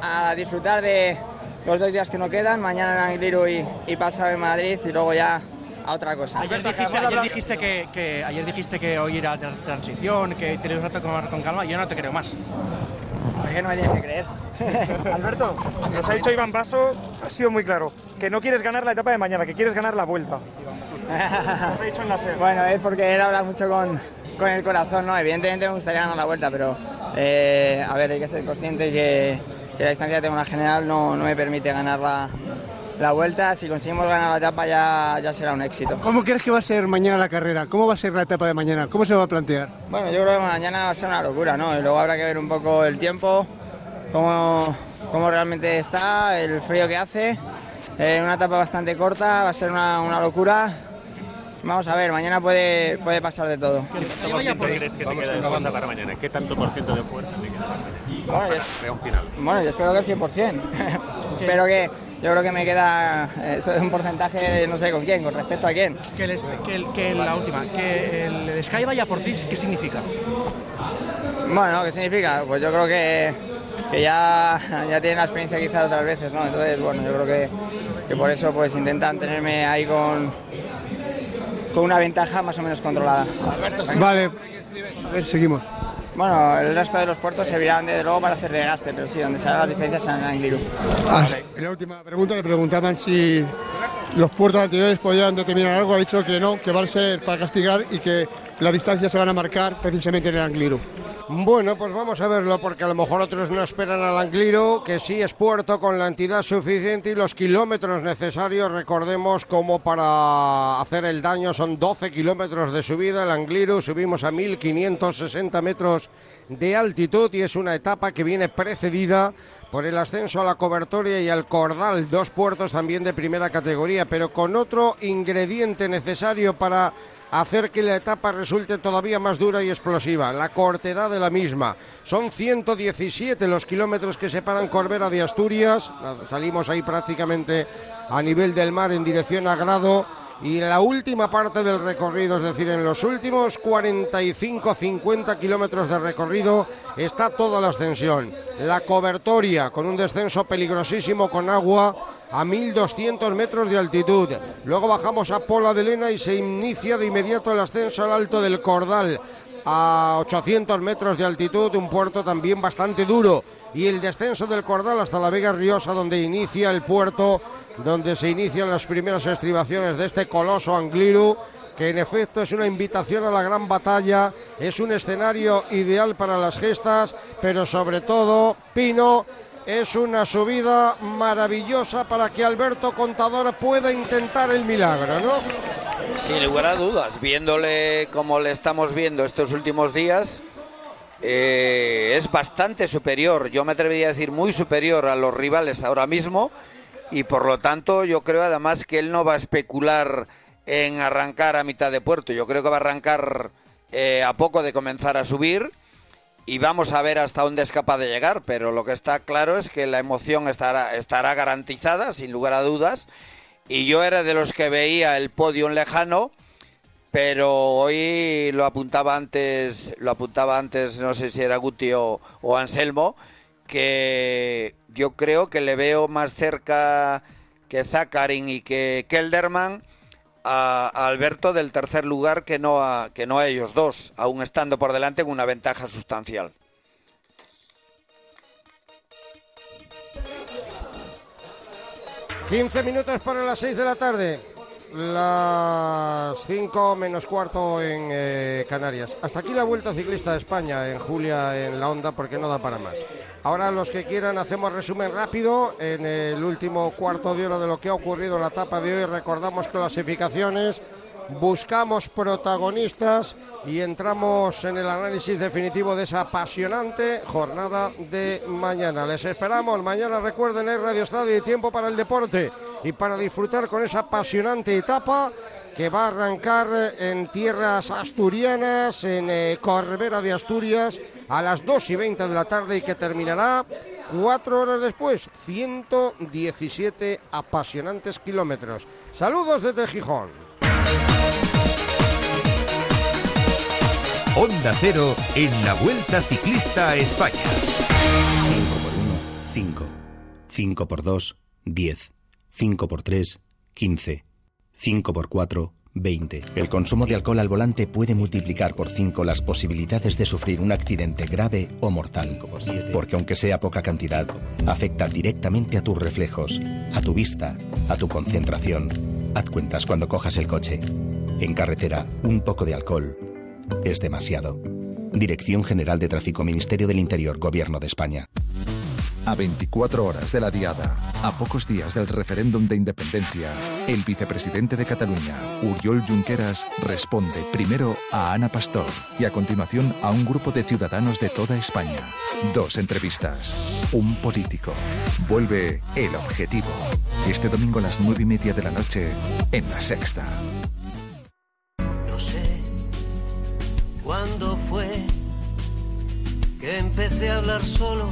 a disfrutar de los dos días que nos quedan, mañana en Angliru y, y pasado en Madrid y luego ya a otra cosa. Ayer dijiste, ayer dijiste que, que- ayer dijiste que hoy era tra- transición, que te lo ibas a tomar con calma. Yo no te creo más. ¿Por qué no me tienes que creer? [laughs] Alberto, nos ha dicho Iván Paso, ha sido muy claro, que no quieres ganar la etapa de mañana, que quieres ganar la vuelta. [laughs] Nos ha dicho en la SER. Bueno, es porque él habla mucho con, con el corazón, ¿no? Evidentemente me gustaría ganar la vuelta, pero eh, a ver, hay que ser consciente que, que la distancia que tengo en la general no, no me permite ganar la, la vuelta. Si conseguimos ganar la etapa ya, ya será un éxito. ¿Cómo crees que va a ser mañana la carrera? ¿Cómo va a ser la etapa de mañana? ¿Cómo se va a plantear? Bueno, yo creo que mañana va a ser una locura, ¿no? Y luego habrá que ver un poco el tiempo, cómo, cómo realmente está, el frío que hace. Eh, una etapa bastante corta, va a ser una, una locura. Vamos a ver, mañana puede, puede pasar de todo. ¿Qué por crees que te queda de fuerza para mañana? ¿Qué tanto por ciento de fuerza te queda para mañana? Bueno, yo, un final. bueno, yo espero que el 100%. espero que, yo creo que me queda eh, eso es un porcentaje, de no sé con quién, con respecto a quién. Que, el, que, el- que la última, que el Sky vaya por ti, ¿qué significa? Bueno, ¿qué significa? Pues yo creo que, que ya, ya tienen la experiencia quizás otras veces, ¿no? Entonces, bueno, yo creo que, que por eso pues intentan tenerme ahí con, con una ventaja más o menos controlada. Vale, a ver, seguimos. Bueno, el resto de los puertos servirán desde luego para hacer desgaste, pero sí, donde se hagan las diferencias serán en Angliru. Ah, sí. En la última pregunta le preguntaban si los puertos anteriores podían determinar algo. Ha dicho que no, que van a ser para castigar y que las distancias se van a marcar precisamente en el Angliru. Bueno, pues vamos a verlo porque a lo mejor otros no esperan al Angliru, que sí es puerto con la entidad suficiente y los kilómetros necesarios, recordemos como para hacer el daño son 12 kilómetros de subida, el Angliru subimos a 1560 metros de altitud y es una etapa que viene precedida por el ascenso a la cobertoria y al cordal, dos puertos también de primera categoría, pero con otro ingrediente necesario para hacer que la etapa resulte todavía más dura y explosiva, la cortedad de la misma. Son 117 los kilómetros que separan Corbera de Asturias, salimos ahí prácticamente a nivel del mar en dirección a Grado. Y la última parte del recorrido, es decir, en los últimos 45-50 kilómetros de recorrido, está toda la ascensión. La cobertoria, con un descenso peligrosísimo con agua a 1200 metros de altitud. Luego bajamos a Pola de Lena y se inicia de inmediato el ascenso al alto del Cordal a 800 metros de altitud, un puerto también bastante duro. Y el descenso del Cordal hasta la Vega Riosa, donde inicia el puerto, donde se inician las primeras estribaciones de este coloso Angliru, que en efecto es una invitación a la gran batalla, es un escenario ideal para las gestas, pero sobre todo, Pino, es una subida maravillosa para que Alberto Contador pueda intentar el milagro, ¿no? Sin lugar a dudas, viéndole como le estamos viendo estos últimos días, eh, es bastante superior, yo me atrevería a decir muy superior a los rivales ahora mismo y por lo tanto yo creo además que él no va a especular en arrancar a mitad de puerto, yo creo que va a arrancar eh, a poco de comenzar a subir y vamos a ver hasta dónde es capaz de llegar, pero lo que está claro es que la emoción estará, estará garantizada, sin lugar a dudas, y yo era de los que veía el podio lejano, pero hoy lo apuntaba antes, lo apuntaba antes, no sé si era Guti o, Anselmo, que yo creo que le veo más cerca que Zakarin y que Kelderman a, a Alberto del tercer lugar que no a, que no a ellos dos, aún estando por delante con una ventaja sustancial. ...15 minutos para las 6 de la tarde... ...las 5 menos cuarto en eh, Canarias... ...hasta aquí la Vuelta Ciclista de España... ...en Julia en la Onda porque no da para más... Ahora los que quieran hacemos resumen rápido... ...en el último cuarto de hora de lo que ha ocurrido en la etapa de hoy... ...recordamos clasificaciones... Buscamos protagonistas y entramos en el análisis definitivo de esa apasionante jornada de mañana. Les esperamos mañana, recuerden, es Radio Estadio y tiempo para el deporte y para disfrutar con esa apasionante etapa que va a arrancar en tierras asturianas, en eh, Corbera de Asturias, a las 2 y 20 de la tarde y que terminará cuatro horas después, 117 apasionantes kilómetros. Saludos desde Gijón. Onda Cero en la Vuelta Ciclista a España. 5 por 1, 5. 5 por 2, 10. 5 por 3, 15. 5 por 4, 20. El consumo de alcohol al volante puede multiplicar por 5 las posibilidades de sufrir un accidente grave o mortal. Porque aunque sea poca cantidad, afecta directamente a tus reflejos, a tu vista, a tu concentración. Haz cuentas cuando cojas el coche. En carretera, un poco de alcohol es demasiado. Dirección General de Tráfico, Ministerio del Interior, Gobierno de España. A 24 horas de la diada, a pocos días del referéndum de independencia, el vicepresidente de Cataluña, Uriol Junqueras, responde primero a Ana Pastor y a continuación a un grupo de ciudadanos de toda España. Dos entrevistas. Un político. Vuelve el objetivo. Este domingo a las nueve y media de la noche en La Sexta. ¿Cuándo fue que empecé a hablar solo?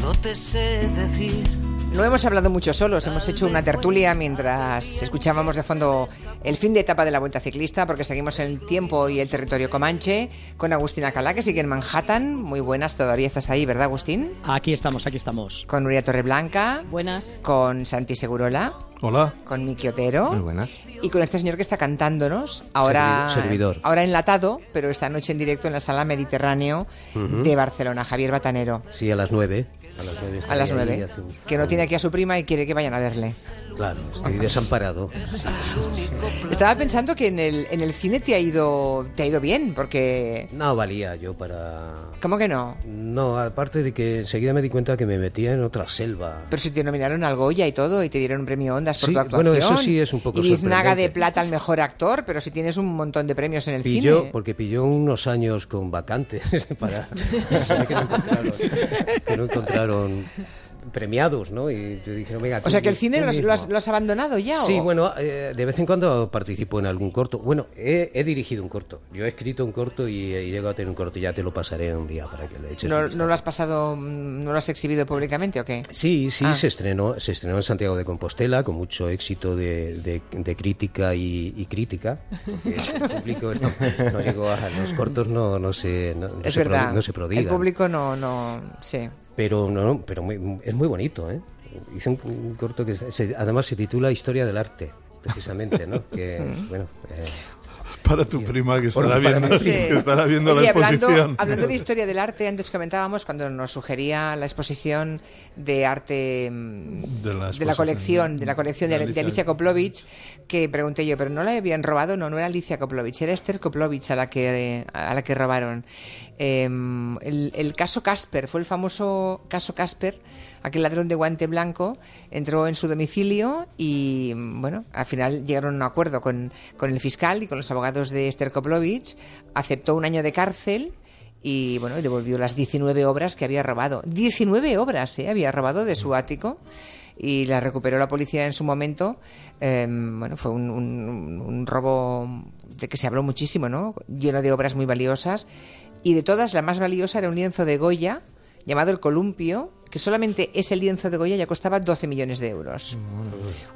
No te sé decir. No hemos hablado mucho solos, hemos hecho una tertulia mientras escuchábamos de fondo el fin de etapa de la Vuelta Ciclista, porque seguimos en el tiempo y el territorio comanche, con Agustina Calá, que sigue en Manhattan. Muy buenas, todavía estás ahí, ¿verdad, Agustín? Aquí estamos, aquí estamos. Con Nuria Torreblanca. Buenas. Con Santi Segurola. Hola. Con Miki Otero. Muy buenas. Y con este señor que está cantándonos, ahora, Servi- servidor. ahora enlatado, pero esta noche en directo en la sala Mediterráneo de Barcelona, Javier Batanero. Sí, a las nueve. A las nueve. A las nueve. Que no tiene aquí a su prima y quiere que vayan a verle. Claro, estoy desamparado. Estaba pensando que en el, en el cine te ha ido te ha ido bien, porque... No valía yo para... ¿Cómo que no? No, aparte de que enseguida me di cuenta que me metía en otra selva. Pero si te nominaron al Goya y todo, y te dieron un premio Ondas por Sí, tu actuación. bueno, eso sí es un poco Y biznaga de plata al mejor actor, pero si tienes un montón de premios en el Pilló, cine. porque pilló unos años con vacantes [laughs] para que no encontraron, que no encontraron premiados, ¿no? Y te dijeron, venga, O sea que el cine lo lo has- lo has abandonado ya. Sí, o- bueno, eh, de vez en cuando participo en algún corto. Bueno, he, he dirigido un corto. Yo he escrito un corto y, he llegado a tener un corto. Ya te lo pasaré un día para que le eches ¿No, no lo has pasado, mm, no lo has exhibido públicamente o qué? Sí, sí, Ah. se estrenó, se estrenó en Santiago de Compostela con mucho éxito de, de- de crítica y, y crítica. el [laughs] público no, no llegó a los cortos, no, no se, no, no es se, verdad. prodi- no se el prodigan. público no, no, sí. Pero no, no, pero muy- es muy bonito, ¿eh? Hice un, un corto que se- además se titula Historia del arte, precisamente, ¿no? [laughs] Que, bueno, eh, Para tu prima que estará viendo, mí sí. que estará viendo Oye, la hablando, exposición. hablando de historia del arte, antes comentábamos cuando nos sugería la exposición de arte mm, De la de la exposición colección, de la colección de, de de Alicia. Alicia Koplovich, que pregunté yo, pero no la habían robado, no, no era Alicia Koplovich, era Esther Koplovich a la que a la que robaron. Eh, el, el caso Casper fue el famoso caso Casper, aquel ladrón de guante blanco entró en su domicilio y bueno, al final llegaron a un acuerdo con, con el fiscal y con los abogados de Esther Koplovich, aceptó un año de cárcel y bueno, devolvió las 19 obras que había robado. 19 obras, ¿eh? Había robado de su ático y la recuperó la policía en su momento. Eh, bueno, fue un, un- un robo de que se habló muchísimo, ¿no? Lleno de obras muy valiosas. Y de todas, la más valiosa era un lienzo de Goya llamado El Columpio, que solamente ese lienzo de Goya ya costaba 12 millones de euros.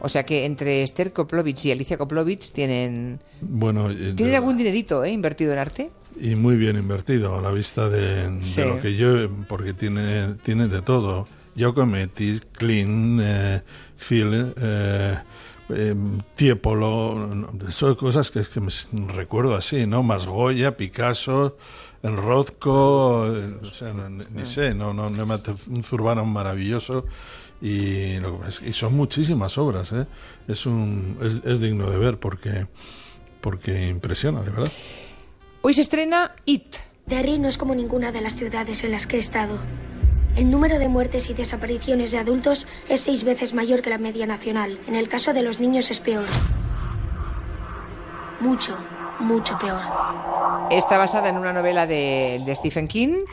O sea que entre Esther Koplovich y Alicia Koplovich tienen, Bueno, eh, tienen algún dinerito ¿eh? invertido en arte. y muy bien invertido a la vista de, lo que yo, porque tiene, tiene de todo. Giacometti, Klein, eh, Phil, eh, eh, Tiepolo, son cosas que, que me recuerdo así, ¿no? Más Goya, Picasso, el eh, o sea, no, ni, ni sé, no, no, no me un Zurbarán maravilloso y, lo que pasa es que- y son muchísimas obras, ¿eh? Es, un, es, es digno de ver porque, porque impresiona, de verdad. Hoy se estrena It. Derry no es como ninguna de las ciudades en las que he estado. El número de muertes y desapariciones de adultos es seis veces mayor que la media nacional. En el caso de los niños es peor. Mucho, mucho peor. Está basada en una novela de, Stephen King,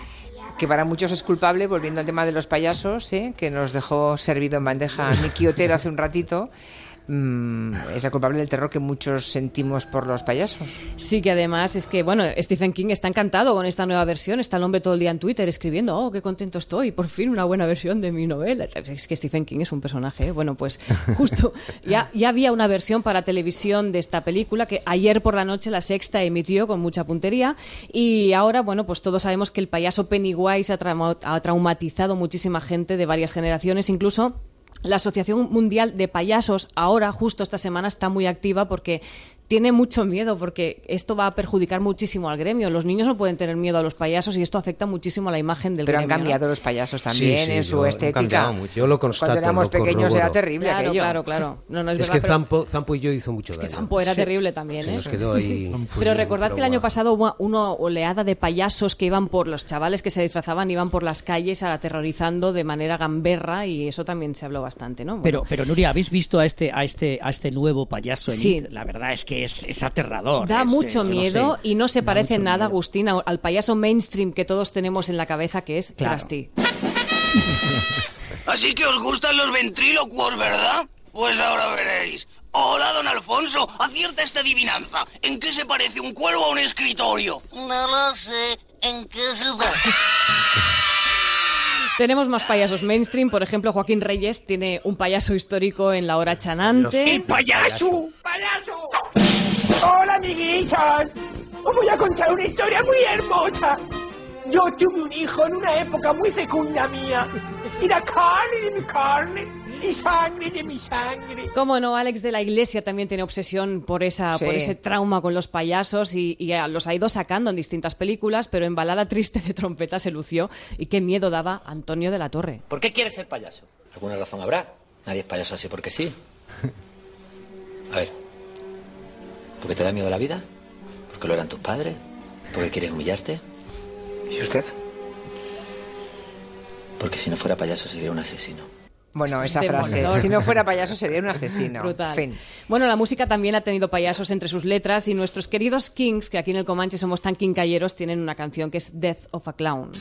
que para muchos es culpable, volviendo al tema de los payasos, ¿eh? que nos dejó servido en bandeja Miki Otero hace un ratito. Mm, es el culpable del terror que muchos sentimos por los payasos. Sí, que además es que, bueno, Stephen King está encantado con esta nueva versión. Está el hombre todo el día en Twitter escribiendo, oh, qué contento estoy, por fin una buena versión de mi novela. Es que Stephen King es un personaje, ¿eh? Bueno, pues [laughs] justo, ya, ya había una versión para televisión de esta película que ayer por la noche la sexta emitió con mucha puntería. Y ahora, bueno, pues todos sabemos que el payaso Pennywise ha, ha traumatizado muchísima gente de varias generaciones, incluso la Asociación Mundial de Payasos ahora, justo esta semana, está muy activa porque tiene mucho miedo, porque esto va a perjudicar muchísimo al gremio. Los niños no pueden tener miedo a los payasos y esto afecta muchísimo a la imagen del Pero han gremio. ¿no? cambiado los payasos también sí, en yo- su han estética. mucho. Yo lo constato, Cuando éramos pequeños era terrible Claro, aquello. claro, claro. No, no es es verdad, que pero- Zampo, Zampo y yo hizo mucho daño. Zampo era Sí. terrible también, Se ¿eh? nos quedó ahí. [laughs] Pero recordad que el año pasado hubo una oleada de payasos que iban por los chavales que se disfrazaban, iban por las calles aterrorizando de manera gamberra y eso también se habló bastante, ¿no? Pero, pero Nuria, ¿habéis visto a este, a este, a este nuevo payaso en Sí. La verdad es que es, es aterrador. Da es, mucho eh, no miedo sé. y no se parece en mucho nada, miedo. Agustín, al payaso mainstream que todos tenemos en la cabeza, que es Claro. Krusty. [laughs] Así que os gustan los ventrílocuos, ¿verdad? Pues ahora veréis. Hola, don Alfonso. Acierta esta adivinanza. ¿En qué se parece un cuervo a un escritorio? No lo sé. ¿En qué ciudad? [laughs] Tenemos más payasos mainstream, por ejemplo, Joaquín Reyes tiene un payaso histórico en la hora chanante. ¡El payaso! ¡Payaso! Hola, amiguitas. Os voy a contar una historia muy hermosa. Yo tuve un hijo en una época muy fecunda mía. Era carne de mi carne y sangre de mi sangre. Cómo no, Alex de la Iglesia también tiene obsesión por, esa, Sí. por ese trauma con los payasos y, y, los ha ido sacando en distintas películas, pero en Balada Triste de Trompeta se lució y qué miedo daba Antonio de la Torre. ¿Por qué quieres ser payaso? ¿Alguna razón habrá? Nadie es payaso así porque sí. A ver. ¿Porque te da miedo la vida? ¿Porque lo eran tus padres? ¿Porque quieres humillarte? ¿Y usted? Porque si no fuera payaso sería un asesino. Bueno, esa frase. Si no fuera payaso sería un asesino. [laughs] Brutal. Fin. Bueno, la música también ha tenido payasos entre sus letras y nuestros queridos Kings, que aquí en el Comanche somos tan quincalleros, tienen una canción que es Death of a Clown.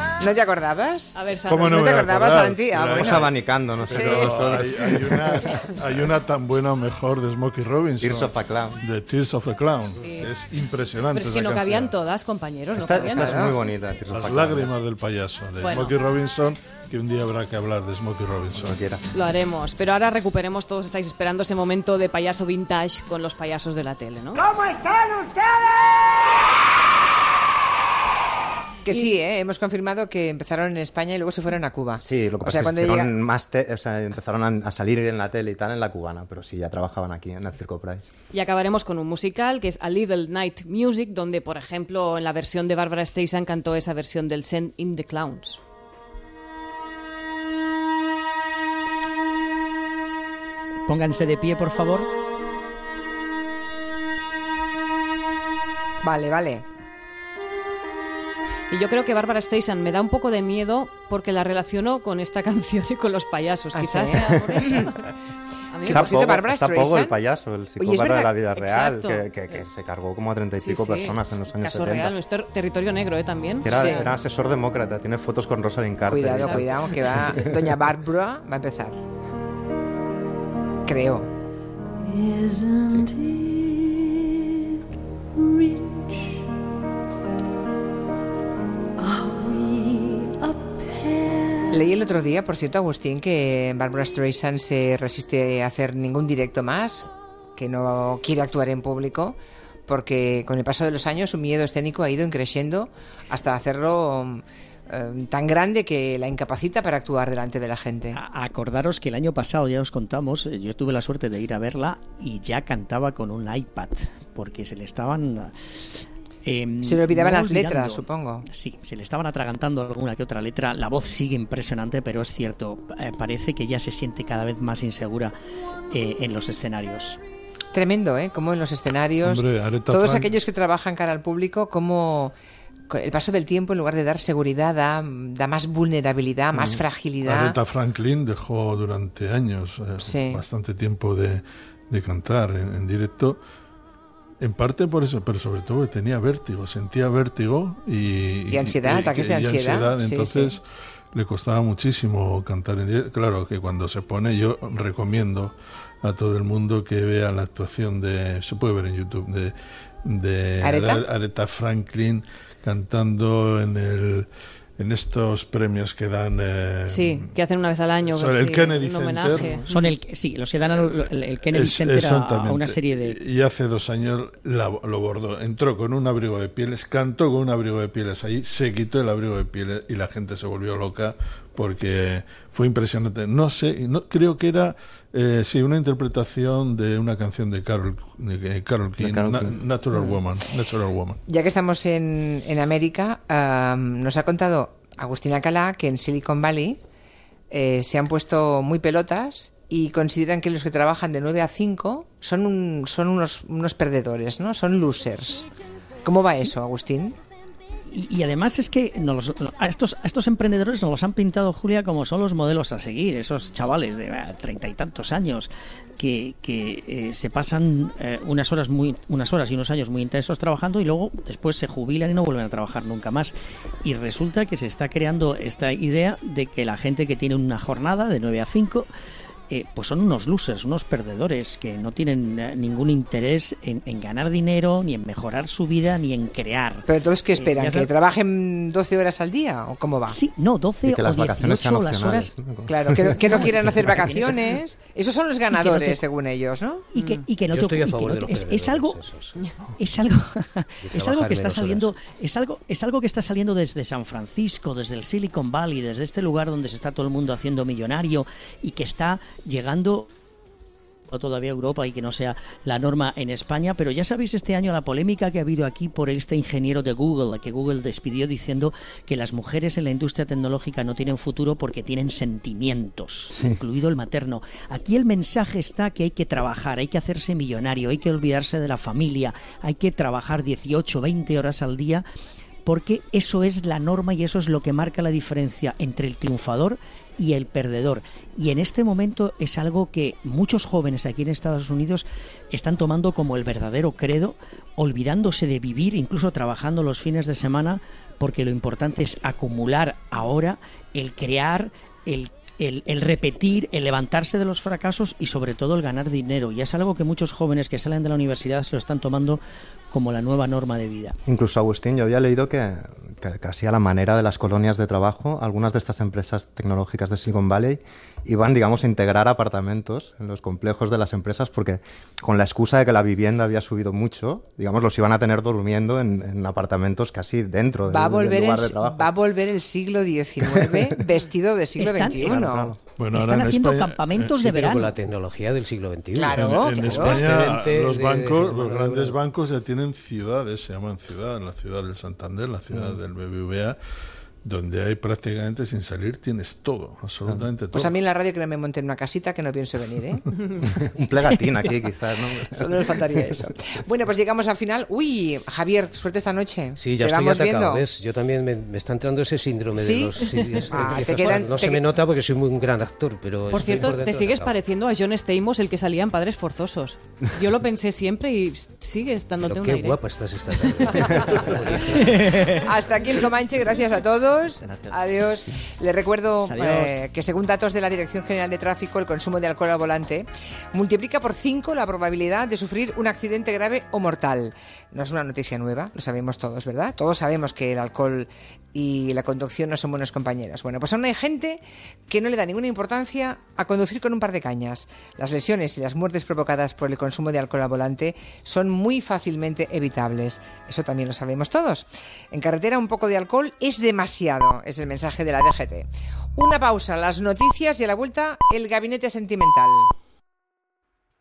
[laughs] ¿No te acordabas? A ver, ¿Cómo no, ¿No me te acordabas? Santi? Ah, bueno. abanicando, no sé. Pero hay, hay una, hay una tan buena o mejor de Smokey Robinson. Tears of a Clown. De Tears of a Clown. Sí. Es impresionante. Pero es que no canción. cabían todas, compañeros. No Esta- cabían esta es todas. muy bonita, Tears of a Las Clown. lágrimas del payaso de Bueno. Smokey Robinson, que un día habrá que hablar de Smokey Robinson. Lo haremos, pero ahora recuperemos, todos estáis esperando ese momento de payaso vintage con los payasos de la tele, ¿no? ¿Cómo están ustedes? Que sí, ¿eh? hemos confirmado que empezaron en España y luego se fueron a Cuba. Sí, lo que o pasa sea, es cuando que llega... hicieron más te- o sea, empezaron a, a salir en la tele y tal en la cubana, pero sí, ya trabajaban aquí en el Circo Price. Y acabaremos con un musical que es A Little Night Music, donde, por ejemplo, en la versión de Barbara Streisand cantó esa versión del Send in the Clowns. Pónganse de pie, por favor. Vale, vale. Y yo creo que Barbara Streisand me da un poco de miedo porque la relaciono con esta [laughs] canción y con los payasos. ¿Ah, Quizás sí? sea por eso. [laughs] Está Bárbara está Pogo, el payaso, el es psicópata de la vida real, que, que- que se cargó como a treinta y Sí, pico sí. personas en los años Caso 70. real, nuestro territorio negro, ¿eh? También. Era, Sí. era asesor demócrata, tiene fotos con Rosalind Carter. Cuidado, cuidado, que va... [laughs] Doña Barbara va a empezar. Creo. Leí el otro día, por cierto, Agustín, que Barbara Streisand se resiste a hacer ningún directo más, que no quiere actuar en público, porque con el paso de los años su miedo escénico ha ido creciendo hasta hacerlo eh, tan grande que la incapacita para actuar delante de la gente. Acordaros que el año pasado ya os contamos, eh, yo tuve la suerte de ir a verla y ya cantaba con un iPad, porque se le estaban... eh, Se le olvidaban las letras, supongo. Sí, se le estaban atragantando alguna que otra letra. La voz sigue impresionante, pero es cierto, eh, parece que ya se siente cada vez más insegura eh, en los escenarios. Tremendo, ¿eh? Como en los escenarios, Hombre, Aretha todos Frank- aquellos que trabajan cara al público, como con el paso del tiempo, en lugar de dar seguridad, da, da más vulnerabilidad, más Mm. fragilidad. Aretha Franklin dejó durante años, eh, Sí. bastante tiempo de, de cantar en, en directo. En parte por eso, pero sobre todo tenía vértigo, sentía vértigo y, Y ansiedad, ataques de y ansiedad, sí, entonces sí. le costaba muchísimo cantar en directo. Claro que cuando se pone, yo recomiendo a todo el mundo que vea la actuación de, se puede ver en YouTube, de, de ¿Aretha? Are- Aretha Franklin cantando en el en estos premios que dan eh, Sí, que hacen una vez al año. sobre el sí, Kennedy un Center. homenaje. Son el, sí, los que dan al- el, el Kennedy Es- Center a- una serie de... Y hace dos años la- lo bordó. Entró con un abrigo de pieles, cantó con un abrigo de pieles ahí, se quitó el abrigo de pieles y la gente se volvió loca porque fue impresionante. No sé, no, creo que era eh, sí una interpretación de una canción de Carol, de, eh, Carol King, Carole Na- King. Natural Mm. Woman. Natural Woman. Ya que estamos en, en América, am, nos ha contado Agustín Alcalá que en Silicon Valley eh, se han puesto muy pelotas y consideran que los que trabajan de 9 a 5 son, un- son unos, unos perdedores, ¿no? Son losers. ¿Cómo va eso, Agustín? Y, además es que a, estos, a estos emprendedores nos los han pintado, Julia, como son los modelos a seguir, esos chavales de eh, treinta y tantos años que, que, eh, se pasan eh, unas horas muy unas horas y unos años muy intensos trabajando y luego después se jubilan y no vuelven a trabajar nunca más. Y resulta que se está creando esta idea de que la gente que tiene una jornada de 9 a 5 eh, pues son unos losers, unos perdedores que no tienen eh, ningún interés en, en ganar dinero, ni en mejorar su vida, ni en crear. Pero entonces, ¿qué Eh, esperan? ¿Que trabajen 12 horas al día o cómo va? Sí, no, 12 Y que las o vacaciones sean 18 las horas. Claro, que no, que no [laughs] quieran hacer Vacaciones. Esos son los no ganadores, te- según ellos, ¿no? Y que, y que no Yo te estoy a favor de los es, es algo [laughs] es algo es algo que está saliendo es algo es algo que está saliendo desde San Francisco desde el Silicon Valley desde este lugar donde se está todo el mundo haciendo millonario y que está llegando todavía a Europa y que no sea la norma en España, pero ya sabéis este año la polémica que ha habido aquí por este ingeniero de Google, que Google despidió diciendo que las mujeres en la industria tecnológica no tienen futuro porque tienen sentimientos, incluido el materno. Aquí el mensaje está que hay que trabajar, hay que hacerse millonario, hay que olvidarse de la familia, hay que trabajar 18, 20 horas al día porque eso es la norma y eso es lo que marca la diferencia entre el triunfador y el perdedor. Y en este momento es algo que muchos jóvenes aquí en Estados Unidos están tomando como el verdadero credo, olvidándose de vivir, incluso trabajando los fines de semana, porque lo importante es acumular ahora, el crear, el el, el repetir, el levantarse de los fracasos y sobre todo el ganar dinero. Y es algo que muchos jóvenes que salen de la universidad se lo están tomando como la nueva norma de vida. Incluso Agustín, yo había leído que, que casi a la manera de las colonias de trabajo, algunas de estas empresas tecnológicas de Silicon Valley iban, digamos, a integrar apartamentos en los complejos de las empresas porque con la excusa de que la vivienda había subido mucho, digamos, los iban a tener durmiendo en, en apartamentos casi dentro del, Va a del lugar el, de trabajo. va a volver el siglo XIX [laughs] vestido de siglo Están- XXI. Claro, Bueno, Están ahora haciendo España- campamentos eh, de pero con verano. la tecnología del siglo XXI. Claro, en, en claro. España los de- bancos, de- los de- grandes bancos ya tienen ciudades, se llaman ciudad, la ciudad del Santander, la ciudad Mm. del BBVA, donde hay prácticamente sin salir tienes todo, absolutamente todo. Pues a mí en la radio que no me monte en una casita que no pienso venir, ¿eh? [laughs] Un plegatín aquí, quizás, ¿no? Solo nos faltaría eso. Bueno, pues llegamos al final. Uy, Javier, suerte esta noche. Sí, ya estoy atacado. viendo. ¿ves? Yo también me, me está entrando ese síndrome ¿Sí? de los. sí, este- Ah, este- te quedan- no te se me nota porque soy muy un gran actor, pero. Por cierto, te sigues pareciendo a John Stamos, el que salía en Padres Forzosos. Yo lo pensé siempre y sigues dándote Pero un qué aire. guapa estás esta tarde. [laughs] Hasta aquí el Comanche, gracias a todos. Adiós. Les recuerdo eh, que según datos de la Dirección General de Tráfico, el consumo de alcohol al volante multiplica por 5 la probabilidad de sufrir un accidente grave o mortal. No es una noticia nueva, lo sabemos todos, ¿verdad? Todos sabemos que el alcohol y la conducción no son buenos compañeros. Bueno, pues aún hay gente que no le da ninguna importancia a conducir con un par de cañas. Las lesiones y las muertes provocadas por el consumo de alcohol al volante son muy fácilmente evitables. Eso también lo sabemos todos. En carretera un poco de alcohol es demasiado, es el mensaje de la DGT. Una pausa, las noticias y a la vuelta el gabinete sentimental.